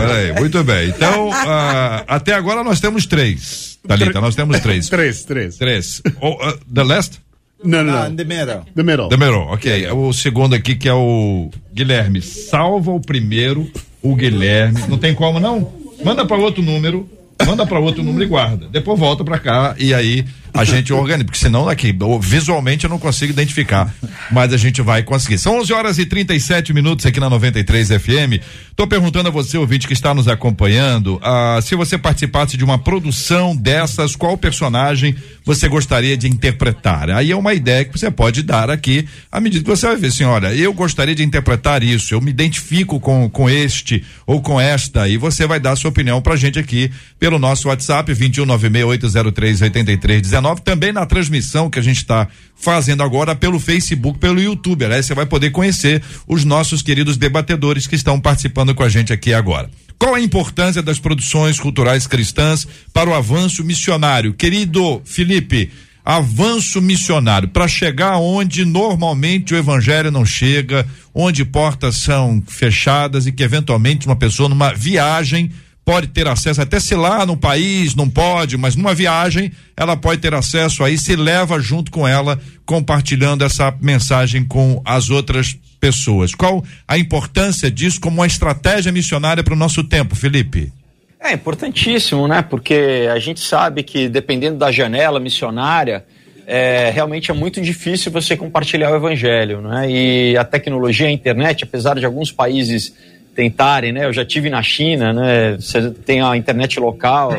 Olha aí, muito bem. Então, ah, até agora nós temos três. Thalita, nós temos três. três, três. Três. Oh, uh, the last? Não, não, Ah, não. the middle. The middle. The middle, ok. O segundo aqui que é o Guilherme. Salva o primeiro, o Guilherme. Não tem como não? Manda para outro número. Manda para outro número e guarda. Depois volta para cá e aí a gente organiza, porque senão aqui visualmente eu não consigo identificar, mas a gente vai conseguir. São 11 horas e 37 minutos aqui na 93 FM. Tô perguntando a você, ouvinte que está nos acompanhando, ah, se você participasse de uma produção dessas, qual personagem você gostaria de interpretar? Aí é uma ideia que você pode dar aqui à medida que você vai ver assim, olha, eu gostaria de interpretar isso, eu me identifico com, com este ou com esta e você vai dar a sua opinião pra gente aqui pelo nosso WhatsApp 21968038319, também na transmissão que a gente está fazendo agora pelo Facebook, pelo YouTube. Aliás, você vai poder conhecer os nossos queridos debatedores que estão participando com a gente aqui agora. Qual a importância das produções culturais cristãs para o avanço missionário? Querido Felipe, avanço missionário para chegar onde normalmente o evangelho não chega, onde portas são fechadas e que eventualmente uma pessoa numa viagem pode ter acesso, até se lá no país não pode, mas numa viagem ela pode ter acesso aí, se leva junto com ela, compartilhando essa mensagem com as outras pessoas. Qual a importância disso como uma estratégia missionária para o nosso tempo, Felipe? É importantíssimo, né? Porque a gente sabe que dependendo da janela missionária, é, realmente é muito difícil você compartilhar o evangelho, né? E a tecnologia, a internet, apesar de alguns países tentarem, né? Eu já tive na China, né? Você tem a internet local,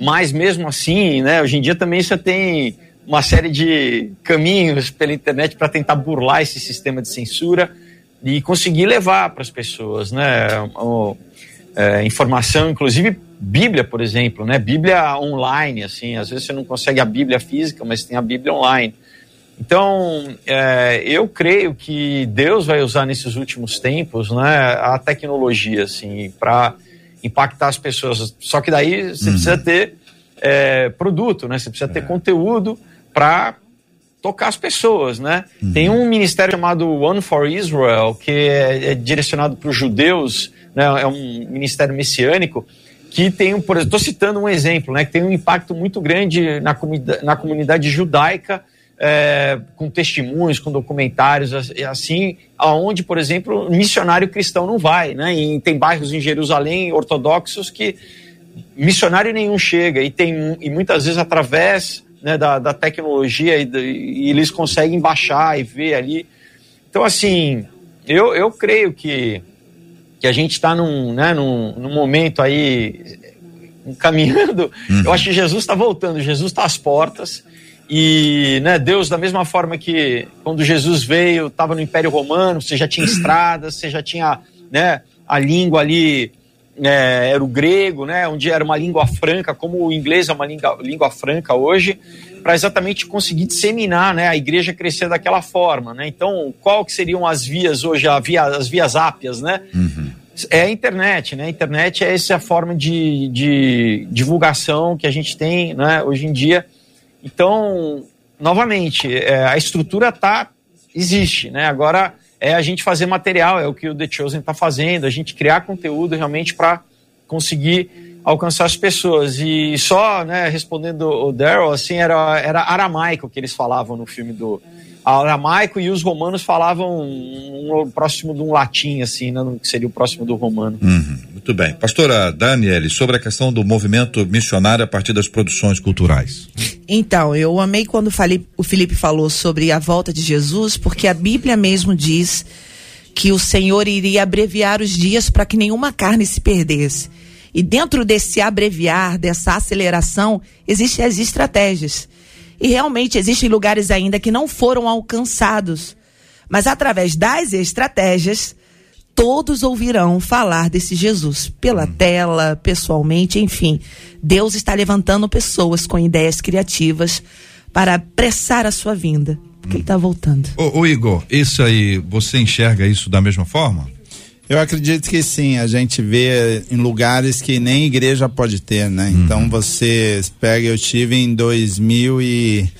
mas mesmo assim, né? Hoje em dia também você tem uma série de caminhos pela internet para tentar burlar esse sistema de censura e conseguir levar para as pessoas, né? O, é, informação, inclusive Bíblia, por exemplo, né? Bíblia online, assim, às vezes você não consegue a Bíblia física, mas tem a Bíblia online. Então, é, eu creio que Deus vai usar nesses últimos tempos, né, a tecnologia, assim, para impactar as pessoas. Só que daí você precisa ter é, produto, né? Você precisa ter conteúdo para tocar as pessoas, né? Tem um ministério chamado One for Israel que é, é direcionado para os judeus, né? É um ministério messiânico que tem, um, por exemplo, estou citando um exemplo, né? Que tem um impacto muito grande na, comida, na comunidade judaica, é, com testemunhos, com documentários, assim, aonde, por exemplo, missionário cristão não vai, né? E tem bairros em Jerusalém ortodoxos que missionário nenhum chega e tem e muitas vezes através né, da, da tecnologia e, e, eles conseguem baixar e ver ali. Então, assim, eu, eu creio que, que a gente está num, né, num, num momento aí caminhando. Uhum. Eu acho que Jesus está voltando, Jesus está às portas. E né, Deus, da mesma forma que quando Jesus veio, estava no Império Romano, você já tinha estradas, você já tinha né, a língua ali é, era o grego, né, onde era uma língua franca, como o inglês é uma língua, língua franca hoje, para exatamente conseguir disseminar, né, a igreja crescer daquela forma, né. Então, qual que seriam as vias hoje, via, as vias ápias, né? Uhum. É a internet, né? A internet é essa forma de, de divulgação que a gente tem, né, hoje em dia. Então, novamente, é, a estrutura tá existe, né? Agora é a gente fazer material, é o que o The Chosen está fazendo, a gente criar conteúdo realmente para conseguir alcançar as pessoas. E só, né, respondendo o Daryl, assim, era, era aramaico que eles falavam no filme do aramaico e os romanos falavam um, um, próximo de um latim, assim, né, que seria o próximo do romano. Uhum, muito bem. Pastora Daniele, sobre a questão do movimento missionário a partir das produções culturais. Então, eu amei quando falei, o Felipe falou sobre a volta de Jesus, porque a Bíblia mesmo diz que o Senhor iria abreviar os dias para que nenhuma carne se perdesse. E dentro desse abreviar, dessa aceleração, existem as estratégias. E realmente existem lugares ainda que não foram alcançados. Mas através das estratégias, todos ouvirão falar desse Jesus. Pela tela, pessoalmente, enfim. Deus está levantando pessoas com ideias criativas para apressar a sua vinda. Porque ele está voltando. Ô, ô, Igor, isso aí, você enxerga isso da mesma forma? Eu acredito que sim, a gente vê em lugares que nem igreja pode ter, né? Uhum. Então você pega, eu tive em 2000 e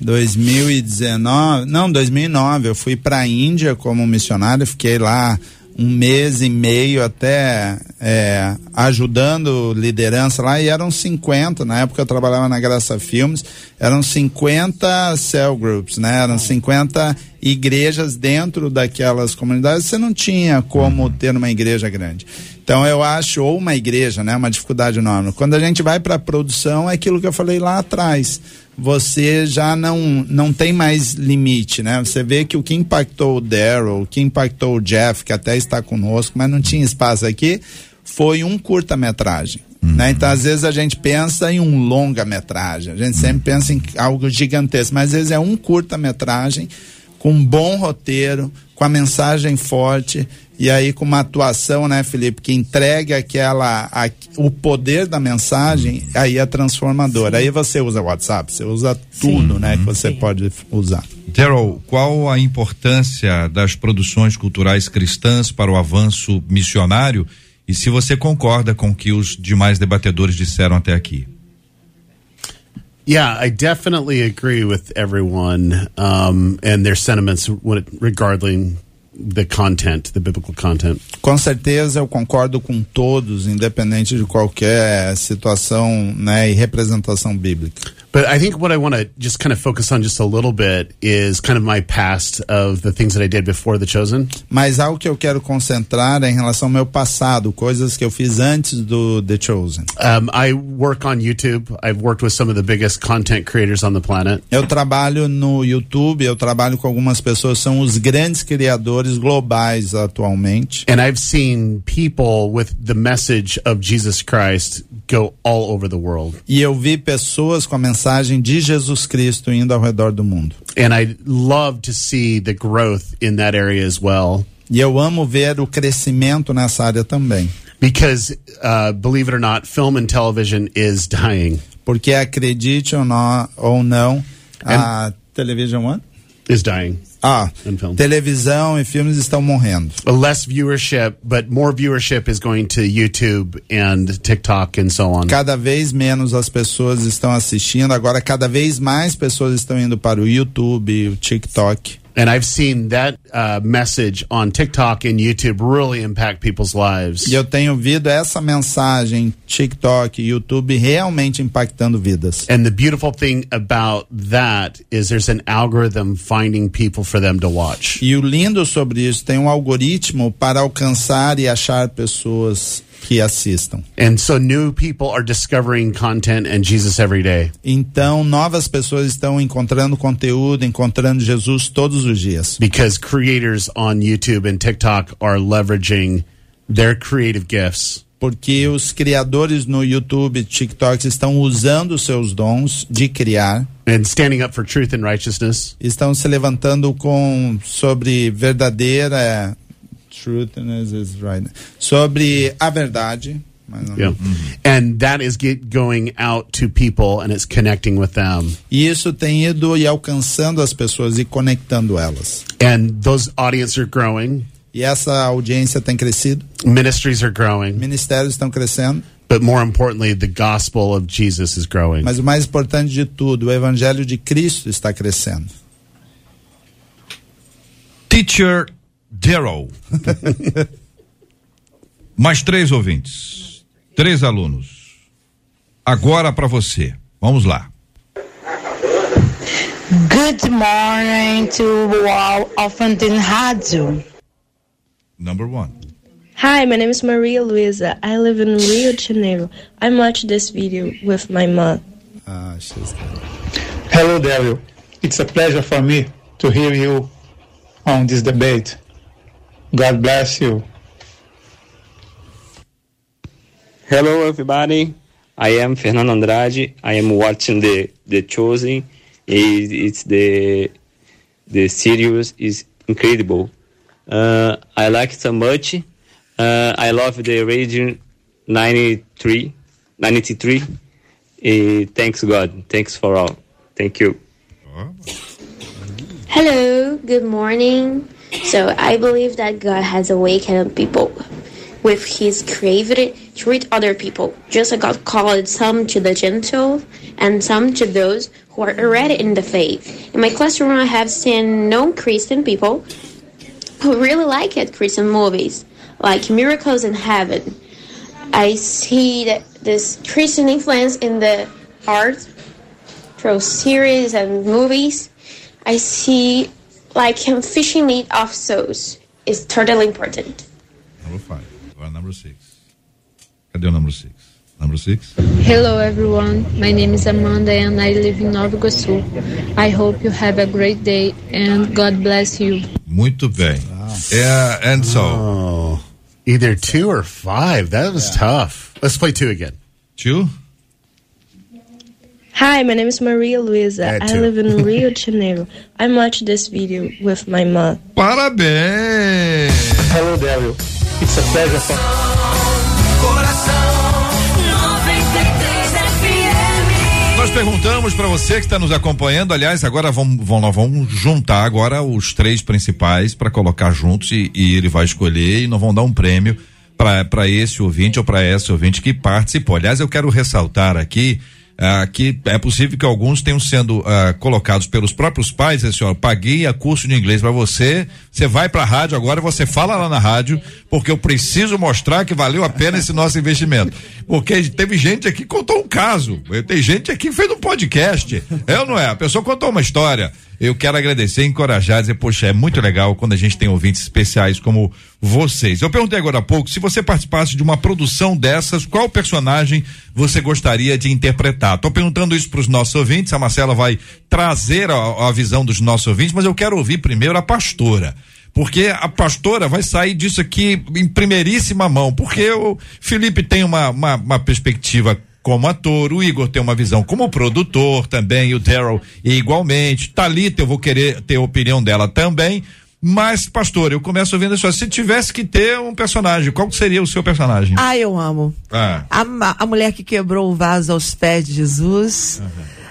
2019, não, 2009, eu fui para a Índia como missionário, fiquei lá um mês e meio até é, ajudando liderança lá e eram 50, na época eu trabalhava na Graça Filmes, eram 50 cell groups, né? Eram 50 igrejas dentro daquelas comunidades, você não tinha como ter uma igreja grande. Então eu acho, ou uma igreja, né? Uma dificuldade enorme. Quando a gente vai para a produção, é aquilo que eu falei lá atrás você já não, não tem mais limite, né? Você vê que o que impactou o Daryl, o que impactou o Jeff, que até está conosco, mas não tinha espaço aqui, foi um curta-metragem. Uhum. Né? Então, às vezes, a gente pensa em um longa-metragem, a gente sempre pensa em algo gigantesco, mas às vezes é um curta-metragem com um bom roteiro, com a mensagem forte e aí com uma atuação, né, Felipe, que entregue aquela a, o poder da mensagem, aí é transformadora. Aí você usa WhatsApp, você usa tudo, Sim. né, que você Sim. pode usar. Daryl, qual a importância das produções culturais cristãs para o avanço missionário e se você concorda com o que os demais debatedores disseram até aqui? Yeah, I definitely agree with everyone um, and their sentiments regarding the content, the biblical content. Com certeza eu concordo com todos, independente de qualquer situação, né, e representação bíblica. But I think what I want to just kind of focus on just a little bit is kind of my past of the things that I did before The Chosen. Mas algo que eu quero concentrar é em relação ao meu passado, coisas que eu fiz antes do The Chosen. Um, I work on YouTube. I've worked with some of the biggest content creators on the planet. Eu trabalho no YouTube, eu trabalho com algumas pessoas são os grandes criadores globais atualmente. And I've seen people with the message of Jesus Christ go all over the world. E eu vi pessoas com a mensagem de Jesus Cristo indo ao redor do mundo. And I love to see the growth in that area as well. E eu amo ver o crescimento nessa área também. Because uh, believe it or not, film and television is dying. Porque acredite ou não, ou não a television what? Is dying. Ah, televisão e filmes estão morrendo. Less viewership, but more viewership is going to YouTube and TikTok and so on. Cada vez menos as pessoas estão assistindo, agora cada vez mais pessoas estão indo para o YouTube, o TikTok. And I've seen that uh, message on TikTok and YouTube really impact people's lives. E eu tenho visto essa mensagem TikTok, YouTube realmente impactando vidas. And the beautiful thing about that is there's an algorithm finding people for them to watch. E o lindo sobre isso tem um algoritmo para alcançar e achar pessoas que assistam. And so new people are discovering content and Jesus every day. Então novas pessoas estão encontrando conteúdo, encontrando Jesus todos os dias. Because creators on YouTube and TikTok are leveraging their creative gifts. Porque os criadores no YouTube, TikTok estão usando seus dons de criar. And standing up for truth and righteousness. Estão se levantando com sobre verdadeira truthiness is right. Sobre a verdade. Yeah. And that is get going out to people and it's connecting with them. E isso tem ido e alcançando as pessoas e conectando elas. And those audiences are growing. E essa audiência tem crescido. Ministries are growing. Ministérios estão crescendo. But more importantly, the gospel of Jesus is growing. Mas o mais importante de tudo, o evangelho de Cristo está crescendo. Teacher Daryl. Mais três ouvintes. Três alunos. Agora para você. Vamos lá. Good morning to all of Rádio. Number one. Hi, my name is Maria Luisa. I live in Rio de Janeiro. I watched this video with my mom. Ah, she's Hello, Daryl. It's a pleasure for me to hear you on this debate. God bless you. Hello, everybody. I am Fernando Andrade. I am watching the the Chosen. It's the the series is incredible. Uh, I like it so much. Uh, I love the region 93, 93. Uh, thanks God. Thanks for all. Thank you. Hello. Good morning. So I believe that God has awakened people with his creativity treat other people, just as God called some to the gentle and some to those who are already in the faith. In my classroom, I have seen non-Christian people who really like it, Christian movies, like Miracles in Heaven. I see that this Christian influence in the art through series and movies. I see like him fishing meat of souls is totally important. Number five. Agora number six. Cadê o number six? Number six? Hello everyone, my name is Amanda and I live in Nova Iguaçu. I hope you have a great day and God bless you. Muito bem. Yeah, and so. Oh, either two or five. That was tough. Let's play two again. Two? Hi, my name is Maria Luisa. I too. live in Rio de Janeiro. I watched this video with my mom. Parabéns! Hello, Daryl. It's a pleasure Nós perguntamos para você que está nos acompanhando, aliás, agora vamos, vamos, vamos juntar agora os três principais para colocar juntos e, e ele vai escolher e nós vamos dar um prêmio para esse ouvinte ou para essa ouvinte que participou. Aliás, eu quero ressaltar aqui ah, que é possível que alguns tenham sendo ah, colocados pelos próprios pais, assim, ó, paguei a curso de inglês para você, você vai para a rádio agora, você fala lá na rádio, porque eu preciso mostrar que valeu a pena esse nosso investimento. Porque teve gente aqui que contou um caso, tem gente aqui que fez um podcast, é ou não é? A pessoa contou uma história. Eu quero agradecer, encorajar, dizer, poxa, é muito legal quando a gente tem ouvintes especiais como vocês. Eu perguntei agora há pouco, se você participasse de uma produção dessas, qual personagem você gostaria de interpretar? Tô perguntando isso para os nossos ouvintes, a Marcela vai trazer a, a visão dos nossos ouvintes, mas eu quero ouvir primeiro a pastora. Porque a pastora vai sair disso aqui em primeiríssima mão, porque o Felipe tem uma, uma, uma perspectiva como ator, o Igor tem uma visão como produtor também, o Daryl igualmente. Talita, eu vou querer ter a opinião dela também. Mas, pastor, eu começo ouvindo isso. Se tivesse que ter um personagem, qual seria o seu personagem? Ah, eu amo. Ah. A, a mulher que quebrou o vaso aos pés de Jesus.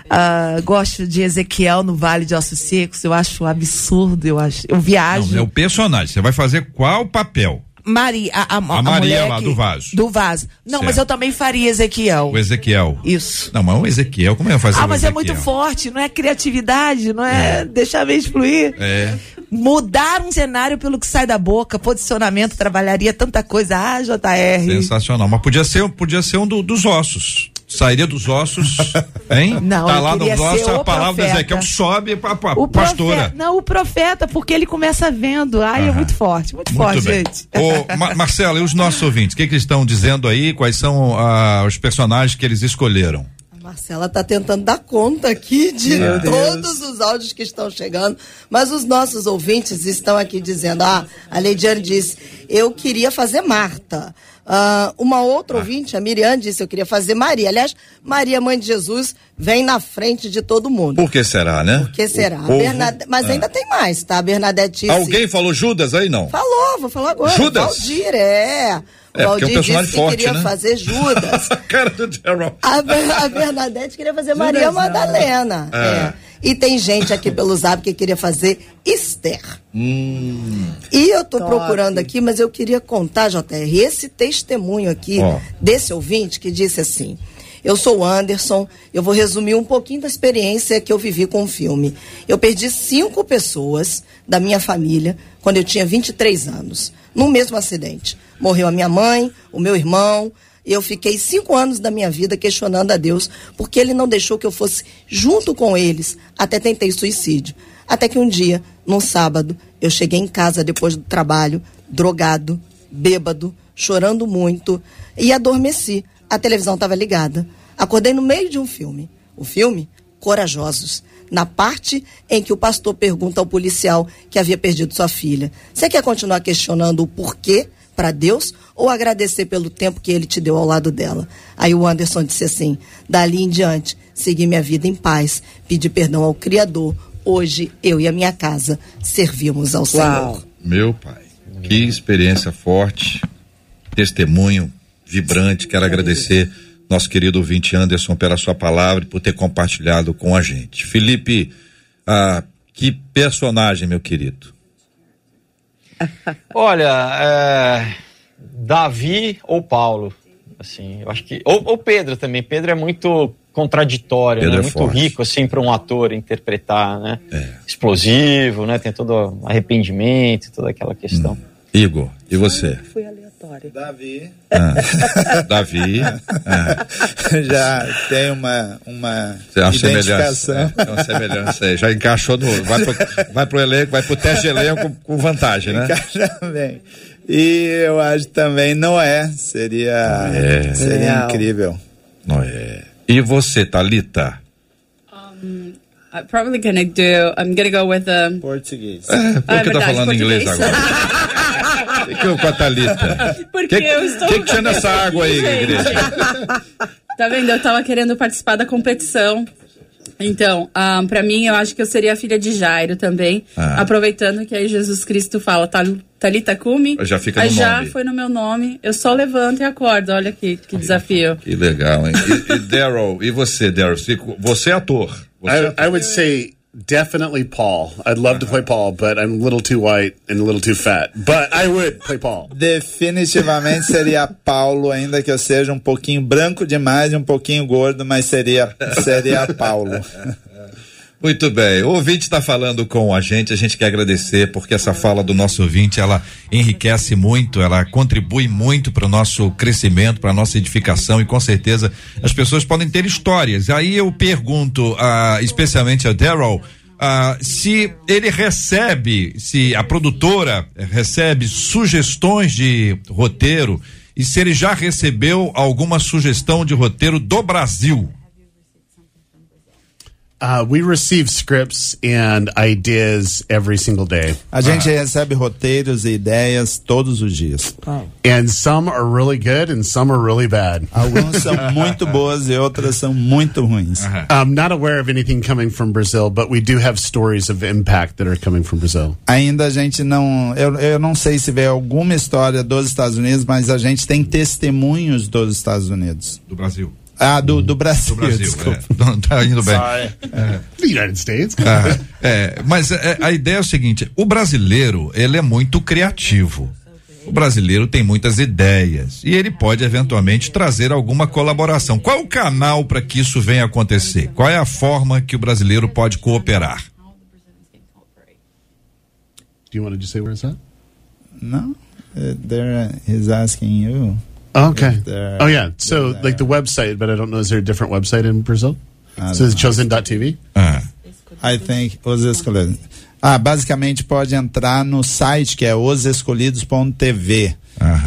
Ah, gosto de Ezequiel no Vale de Ossos Secos. Eu acho absurdo. Eu acho. Eu viajo. Não, é o personagem. Você vai fazer qual papel? Maria, a, a, A Maria mulher lá que- do vaso. Do vaso. Não, mas Certo. eu também faria Ezequiel. O Ezequiel. Isso. Não, mas o Ezequiel, como é fazer Ah, mas é muito forte, não é criatividade, não é, deixar a mente fluir. É. Mudar um cenário pelo que sai da boca, posicionamento, trabalharia tanta coisa. Ah, JR. Sensacional. Mas podia ser, podia ser um do- dos ossos. Sairia dos ossos, hein? Não, tá lá nos ossos, a o palavra do. Ezequiel sobe pra, pra O pastora. profeta, não, o profeta, porque ele começa vendo. Ai, é Aham. muito forte, muito, Muito forte, bem. gente. Ô, Ma- Marcela, e os nossos ouvintes, o que, que eles estão dizendo aí? Quais são ah, os personagens que eles escolheram? Marcela tá tentando dar conta aqui de Meu Deus. todos os áudios que estão chegando, mas os nossos ouvintes estão aqui dizendo: ah, a Leidiane disse, eu queria fazer Marta. Ah, uma outra ouvinte, a Miriam, disse: eu queria fazer Maria. Aliás, Maria, mãe de Jesus, vem na frente de todo mundo. Por que será, né? Por que será? O povo- Bernade- Mas Ah. ainda tem mais, tá? A Bernadette disse. Alguém falou Judas aí, não? Falou, vou falar agora. Judas? Valdir, é. É, porque é um Valdir personagem disse que forte, queria né? fazer Judas. Cara do Ber- a Bernadette queria fazer Maria Madalena. É. É. E tem gente aqui pelo Zap que queria fazer Esther. Hum. E eu tô Top. procurando aqui, mas eu queria contar, JR, esse testemunho aqui Ó. desse ouvinte que disse assim: Eu sou o Anderson, eu vou resumir um pouquinho da experiência que eu vivi com o filme. Eu perdi cinco pessoas da minha família quando eu tinha 23 anos, no mesmo acidente. Morreu a minha mãe, o meu irmão. Eu fiquei cinco anos da minha vida questionando a Deus, porque Ele não deixou que eu fosse junto com eles. Até tentei suicídio. Até que um dia, num sábado, eu cheguei em casa depois do trabalho, drogado, bêbado, chorando muito, e adormeci. A televisão estava ligada. Acordei no meio de um filme. O filme, Corajosos. Na parte em que o pastor pergunta ao policial que havia perdido sua filha: Você quer continuar questionando o porquê para Deus ou agradecer pelo tempo que ele te deu ao lado dela? Aí o Anderson disse assim: Dali em diante, segui minha vida em paz, pedi perdão ao Criador. Hoje, eu e a minha casa servimos ao Senhor. Meu pai, que experiência forte, testemunho vibrante. Quero agradecer nosso querido ouvinte Anderson pela sua palavra e por ter compartilhado com a gente. Felipe, ah, que personagem, meu querido? Olha, é, Davi ou Paulo? Assim, eu acho que. Ou, ou Pedro também. Pedro é muito contraditório, Pedro né? é muito forte. rico, assim, para um ator interpretar, né? É. Explosivo, né? Tem todo arrependimento, toda aquela questão. Hum. Igor, e você? Fui aleatório. Davi. Ah. Davi. ah. Já tem uma, uma Tem uma identificação. semelhança. É, tem uma semelhança aí. Já encaixou no. Vai pro, vai pro elenco, vai pro teste de elenco com, com vantagem, né? Encaixa bem. E eu acho também Noé seria, É. seria incrível. Noé. E você, Thalita? Um, I'm probably gonna do. I'm gonna go with um. Português. É, por Ah, é que tá falando inglês agora? O que, que eu com a Thalita? Porque que, eu estou. que, que tinha nessa água aí, Gente. igreja? Tá vendo? Eu tava querendo participar da competição. Então, um, para mim, eu acho que eu seria a filha de Jairo também. Ah. Aproveitando que aí Jesus Cristo fala, "Tal- Talita Cumi. Já fica aí no já nome. foi no meu nome. Eu só levanto e acordo. Olha que, que desafio. Que legal, hein? E, e Daryl, e você, Daryl? Você- é ator. Você é I, ator. I would say definitely Paul. I'd love to play Paul, but I'm a little too white and a little too fat. But I would play Paul. Definitivamente seria Paulo, ainda que eu seja um pouquinho branco demais e um pouquinho gordo, mas seria, seria Paulo. Muito bem. O ouvinte está falando com a gente. A gente quer agradecer porque essa fala do nosso ouvinte ela enriquece muito, ela contribui muito para o nosso crescimento, para a nossa edificação e com certeza as pessoas podem ter histórias. Aí eu pergunto, ah, especialmente a Daryl. ah, se ele recebe, se a produtora recebe sugestões de roteiro e se ele já recebeu alguma sugestão de roteiro do Brasil. Uh, we receive scripts and ideas every single day. A gente recebe roteiros e ideias todos os dias. And some are really good and some are really bad. Algumas são muito boas e outras são muito ruins. I'm not aware of anything coming from Brazil, but we do have stories of impact that are coming from Brazil. Ainda a gente não. Eu, eu não sei se vê alguma história dos Estados Unidos, mas a gente tem testemunhos dos Estados Unidos. Do Brasil. Ah, do, do Brasil. Do Brasil, desculpa. é. Não, tá indo bem. É. The United States. Ah, é, mas é, a ideia é o seguinte: o brasileiro ele é muito criativo. O brasileiro tem muitas ideias e ele pode eventualmente trazer alguma colaboração. Qual é o canal para que isso venha acontecer? Qual é a forma que o brasileiro pode cooperar? Do you want to just say where it's at? No, uh, there he's asking you. Okay. if there- Oh yeah. So like the website, but I don't know. Is there a different website in Brazil? I So it's chosen.tv. I think os escolhidos. Ah, basicamente pode entrar no site que é osescolhidos.tv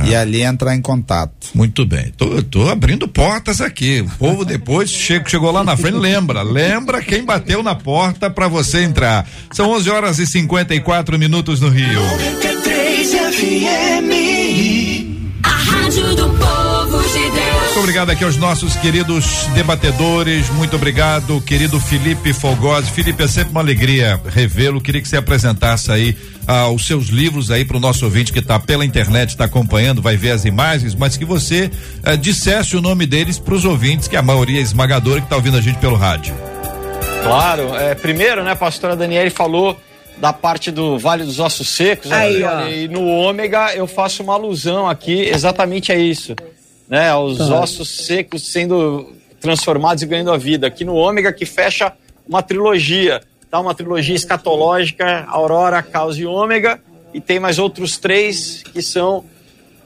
e ali entrar em contato. Muito bem. Tô, tô abrindo portas aqui. O povo depois che- chegou lá na frente, lembra. Lembra quem bateu na porta para você entrar. São 11 horas e 54 minutos no Rio. 93 FM. Rádio do Povo de Deus. Muito obrigado aqui aos nossos queridos debatedores. Muito obrigado, querido Felipe Fogosi. Felipe, é sempre uma alegria revê-lo. Queria que você apresentasse aí ah, os seus livros aí para o nosso ouvinte que está pela internet, está acompanhando, vai ver as imagens, mas que você ah, dissesse o nome deles para os ouvintes, que a maioria é esmagadora que está ouvindo a gente pelo rádio. Claro, é, primeiro, né, a pastora Daniele falou da parte do Vale dos Ossos Secos, né, Aí, ó. e no ômega eu faço uma alusão aqui exatamente a isso, né, aos Tá. ossos secos sendo transformados e ganhando a vida. Aqui no ômega que fecha uma trilogia, tá, uma trilogia escatológica, Aurora, Caos e Ômega, e tem mais outros três que são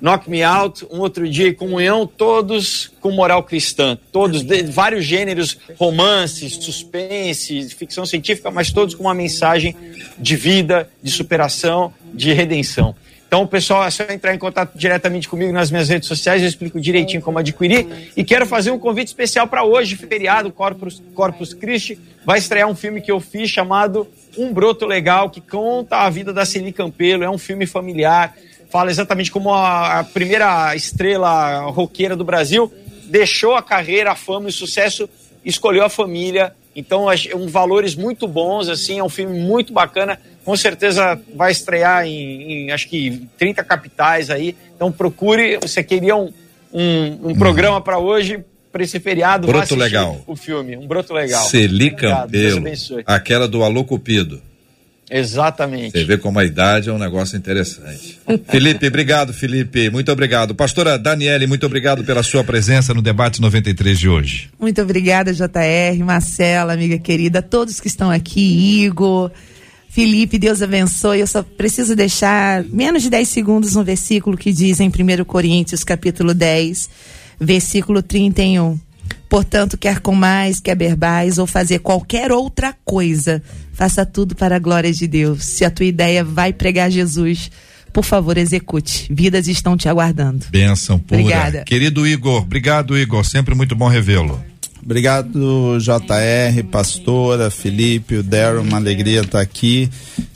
Knock Me Out, Um Outro Dia Comunhão, todos com moral cristã, todos de vários gêneros, romances, suspense, ficção científica, mas todos com uma mensagem de vida, de superação, de redenção. Então, pessoal, é só entrar em contato diretamente comigo nas minhas redes sociais, eu explico direitinho como adquirir. E quero fazer um convite especial para hoje, feriado, Corpus, Corpus Christi. Vai estrear um filme que eu fiz chamado Um Broto Legal, que conta a vida da Celi Campelo. É um filme familiar, fala exatamente como a, a primeira estrela roqueira do Brasil deixou a carreira, a fama e o sucesso, escolheu a família. Então, um valores muito bons, assim, é um filme muito bacana. Com certeza vai estrear em, em, acho que 30 capitais aí. Então procure, você queria um, um, um programa para hoje, para esse feriado, Broto legal. o filme, um broto legal. Celi Obrigado, Deus Campelo, aquela do Alô Cupido. Exatamente. Você vê como a idade é um negócio interessante. Felipe, obrigado, Felipe. Muito obrigado. Pastora Daniele, muito obrigado pela sua presença no debate 93 de hoje. Muito obrigada, JR, Marcela, amiga querida, todos que estão aqui, Igor, Felipe, Deus abençoe. Eu só preciso deixar menos de 10 segundos um versículo que diz em 1 Coríntios, capítulo 10, versículo 31. Portanto, quer comais, quer berbais ou fazer qualquer outra coisa, faça tudo para a glória de Deus. Se a tua ideia vai pregar Jesus, por favor, execute. Vidas estão te aguardando. Benção pura. Obrigada. Querido Igor, obrigado, Igor. Sempre muito bom revê-lo. Obrigado, JR, pastora, Felipe, o Daryl, uma alegria estar aqui.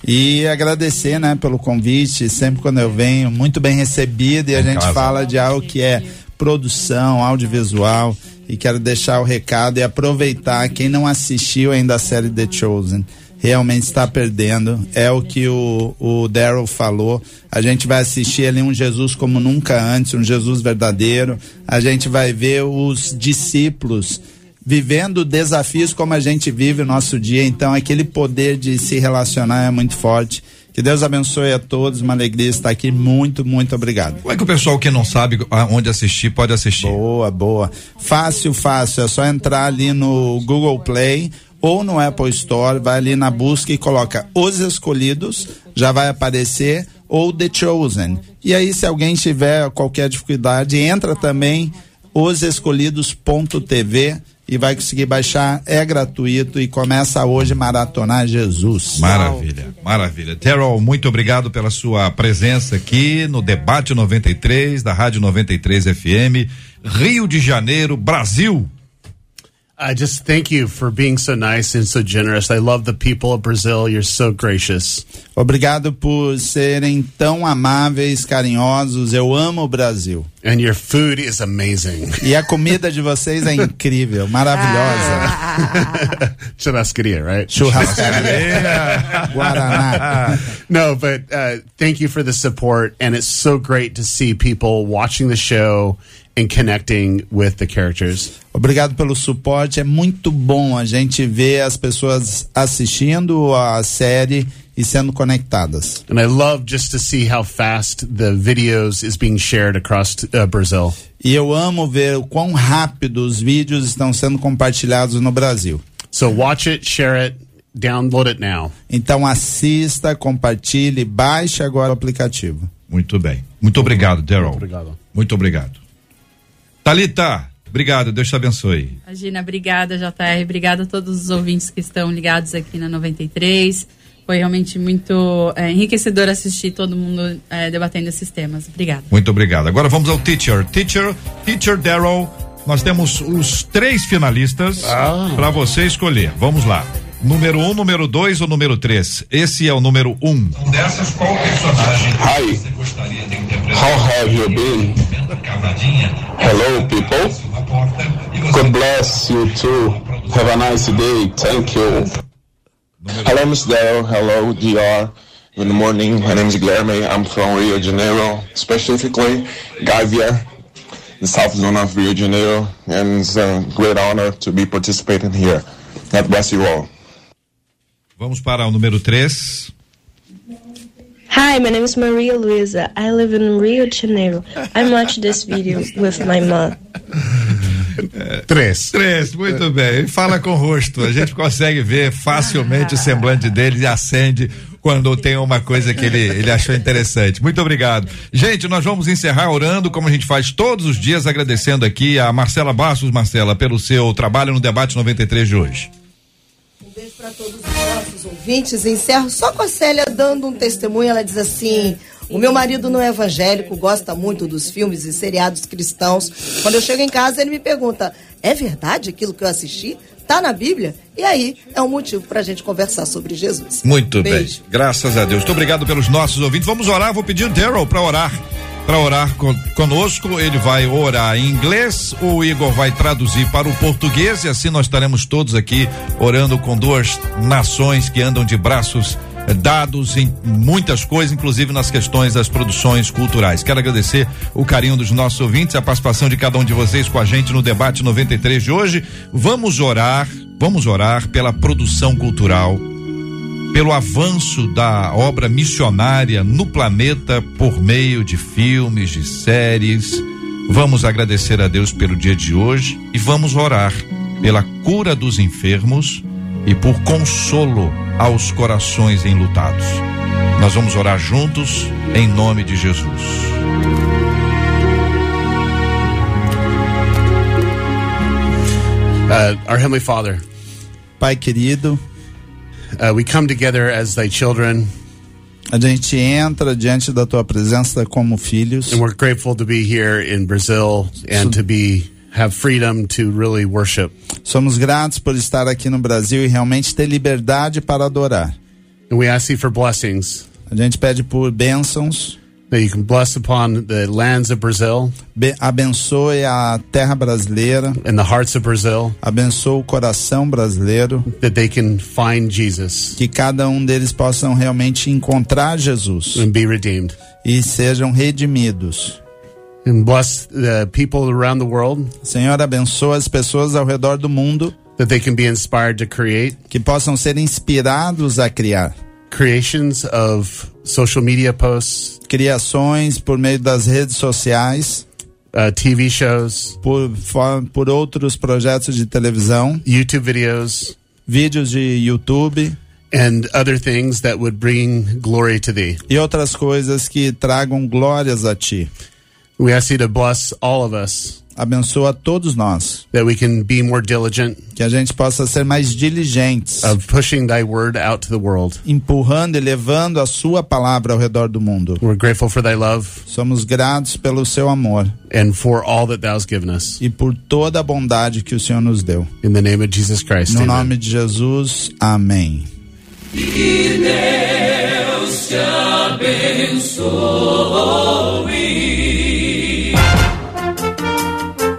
E agradecer, né, pelo convite. Sempre quando eu venho, muito bem recebido. E a Em gente casa. fala de algo que é produção, audiovisual. E quero deixar o recado e aproveitar quem não assistiu ainda a série The Chosen. Realmente está perdendo. É o que o, o Daryl falou. A gente vai assistir ali um Jesus como nunca antes, um Jesus verdadeiro. A gente vai ver os discípulos vivendo desafios como a gente vive o nosso dia. Então, aquele poder de se relacionar é muito forte. Que Deus abençoe a todos. Uma alegria estar aqui. Muito, muito obrigado. Como é que o pessoal que não sabe onde assistir pode assistir? Boa, boa. Fácil, fácil. É só entrar ali no Google Play ou no Apple Store, vai ali na busca e coloca Os Escolhidos, já vai aparecer, ou The Chosen. E aí, se alguém tiver qualquer dificuldade, entra também osescolhidos.tv e vai conseguir baixar, é gratuito e começa hoje maratonar Jesus. Maravilha, maravilha. Terrell, muito obrigado pela sua presença aqui no Debate 93 da Rádio 93 FM, Rio de Janeiro, Brasil. I just thank you for being so nice and so generous. I love the people of Brazil. You're so gracious. Obrigado por serem tão amáveis, carinhosos. Eu amo o Brasil. And your food is amazing. E a comida de vocês é incrível, maravilhosa. Churrascaria, right? Churrascaria. Guaraná. no, but uh, thank you for the support. And it's so great to see people watching the show and connecting with the characters. Obrigado pelo suporte. É muito bom a gente ver as pessoas assistindo a série e sendo conectadas. And I love just to see how fast the videos is being shared across uh, Brazil. E eu amo ver o quão rápido os vídeos estão sendo compartilhados no Brasil. So watch it, share it, download it now. Então assista, compartilhe, baixe agora o aplicativo. Muito bem. Muito obrigado, Daryl. Obrigado. Muito obrigado. Talita, obrigado. Deus te abençoe. Imagina, obrigada, JR. Obrigada a todos os ouvintes que estão ligados aqui na 93. Foi realmente muito é, enriquecedor assistir todo mundo é, debatendo esses temas. Obrigada. Muito obrigado. Agora vamos ao teacher. Teacher, teacher Daryl. Nós temos os três finalistas para você escolher. Vamos lá. Número um, número dois ou número três? Esse é o número um. Dessas, qual personagem Hi. você gostaria de interpretar? How have you been? Hello, people. God bless you too. Have a nice day. Thank you. Hello, Miss Dale. Hello, DR. Good morning. My name is Guilherme. I'm from Rio de Janeiro, specifically Gávea, the south zone of Rio de Janeiro, and it's a great honor to be participating here. God bless you all. Vamos para o número três. Hi, my name is Maria Luisa. I live in Rio de Janeiro. I watched this video with my mom. Três. Três, muito bem. Fala com o rosto. A gente consegue ver facilmente o semblante dele e acende quando tem uma coisa que ele, ele achou interessante. Muito obrigado. Gente, nós vamos encerrar orando, como a gente faz todos os dias, agradecendo aqui a Marcela Bastos, Marcela, pelo seu trabalho no debate 93 de hoje. Um beijo para todos os nossos ouvintes. Encerro só com a Célia dando um testemunho. Ela diz assim: O meu marido não é evangélico, gosta muito dos filmes e seriados cristãos. Quando eu chego em casa, ele me pergunta: É verdade aquilo que eu assisti? Tá na Bíblia? E aí é um motivo para a gente conversar sobre Jesus. Muito Beijo. bem. Graças a Deus. Muito obrigado pelos nossos ouvintes. Vamos orar. Vou pedir o Daryl para orar. Para orar con- conosco, ele vai orar em inglês, o Igor vai traduzir para o português e assim nós estaremos todos aqui orando com duas nações que andam de braços eh, dados em muitas coisas, inclusive nas questões das produções culturais. Quero agradecer o carinho dos nossos ouvintes, a participação de cada um de vocês com a gente no debate 93 de hoje. Vamos orar, vamos orar pela produção cultural pelo avanço da obra missionária no planeta por meio de filmes, de séries. Vamos agradecer a Deus pelo dia de hoje e vamos orar pela cura dos enfermos e por consolo aos corações enlutados. Nós vamos orar juntos em nome de Jesus. Uh, our Heavenly Father, Pai querido, uh, we come together as thy children, a gente entra diante da tua presença como filhos. and we're grateful to be here in Brazil and to be have freedom to really worship. Somos gratos por estar aqui no Brasil e realmente ter liberdade para adorar. And we ask thee for blessings A gente pede por bênçãos, that you can bless upon the lands of Brazil be- abençoe a terra brasileira, and the hearts of Brazil, abençoe o coração brasileiro, that they can find Jesus que cada um deles possam realmente encontrar Jesus and be redeemed. e sejam redimidos. And bless the people around the world Senhor, abençoa as pessoas ao redor do mundo that they can be inspired to create. que possam ser inspirados a criar creations of social media posts, criações por meio das redes sociais, uh, TV shows, por, por outros projetos de televisão, YouTube videos, vídeos de YouTube and other things that would bring glory to thee. e outras coisas que tragam glórias a ti. We ask thee to bless all of us, Abençoa todos nós, that we can be more diligent que a gente possa ser mais diligentes, of pushing thy word out to the world. empurrando e levando a sua palavra ao redor do mundo. We're grateful for thy love Somos gratos pelo seu amor and for all that thou hast given us. e por toda a bondade que o Senhor nos deu. In the name of Jesus Christ. No amen. nome de Jesus, amém. Que Deus te abençoe.